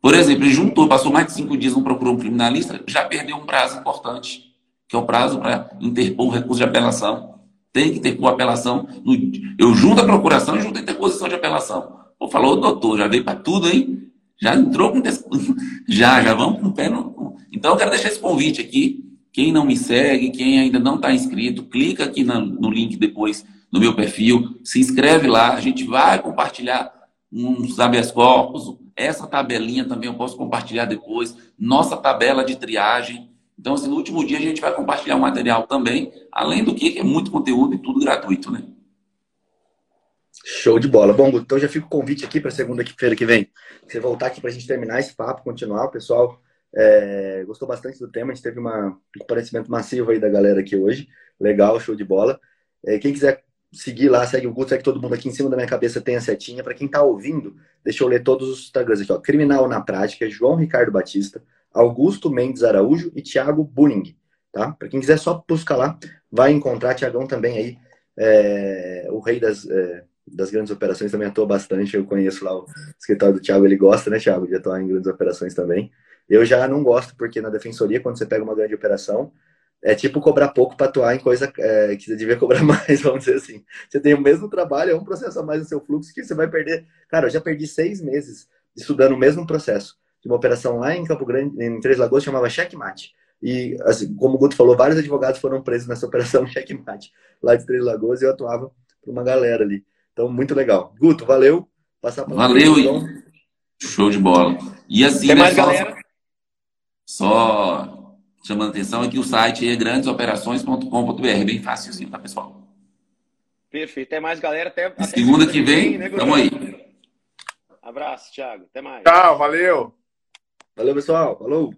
por exemplo, ele juntou, passou mais de cinco dias, não procurou um criminalista, já perdeu um prazo importante, que é o prazo para interpor o recurso de apelação. Tem que interpor a apelação. No... Eu junto a procuração e junto a interposição de apelação. Pô, falou, doutor, já veio para tudo, hein? Já entrou com. <laughs> Já, já vamos com o pé no. Então, eu quero deixar esse convite aqui. Quem não me segue, quem ainda não está inscrito, clica aqui no link depois no meu perfil, se inscreve lá, a gente vai compartilhar uns habeas corpus, essa tabelinha também eu posso compartilhar depois, nossa tabela de triagem. Então, assim, no último dia a gente vai compartilhar o material também, além do que é muito conteúdo e tudo gratuito, né? Show de bola. Bom, então já fica o convite aqui para segunda-feira que vem. Você voltar aqui para a gente terminar esse papo, continuar. O pessoal é, gostou bastante do tema. A gente teve uma, um comparecimento massivo aí da galera aqui hoje. Legal, show de bola. É, quem quiser seguir lá, segue o Guto, segue todo mundo aqui em cima da minha cabeça tem a setinha. Para quem está ouvindo, deixa eu ler todos os Instagrams aqui, ó. Criminal na Prática, João Ricardo Batista, Augusto Mendes Araújo e Thiago Buning, tá? Para quem quiser só buscar lá, vai encontrar Thiagão também aí, é, o rei das, é, das grandes operações, também atua bastante, eu conheço lá o escritório do Thiago, ele gosta, né, Thiago, de atuar em grandes operações também. Eu já não gosto, porque na defensoria, quando você pega uma grande operação, é tipo cobrar pouco para atuar em coisa é, que você devia <laughs> cobrar mais, vamos dizer assim. Você tem o mesmo trabalho, é um processo a mais no seu fluxo que você vai perder. Cara, eu já perdi seis meses estudando o mesmo processo. de uma operação lá em Campo Grande, em Três Lagoas, chamava Checkmate. E, assim, como o Guto falou, vários advogados foram presos nessa operação <laughs> Checkmate lá de Três Lagoas e eu atuava para uma galera ali. Então, muito legal. Guto, valeu. Passar valeu, então. Show de bola. E assim, Tem né, mais, só, galera? só chamando atenção aqui, o site é grandesoperações.com.br, bem fácilzinho, tá, pessoal? Perfeito. Até mais, galera. Até, até segunda que vem, vem né, tamo aí. Abraço, Thiago. Até mais. Tchau, valeu. Valeu, pessoal. Falou.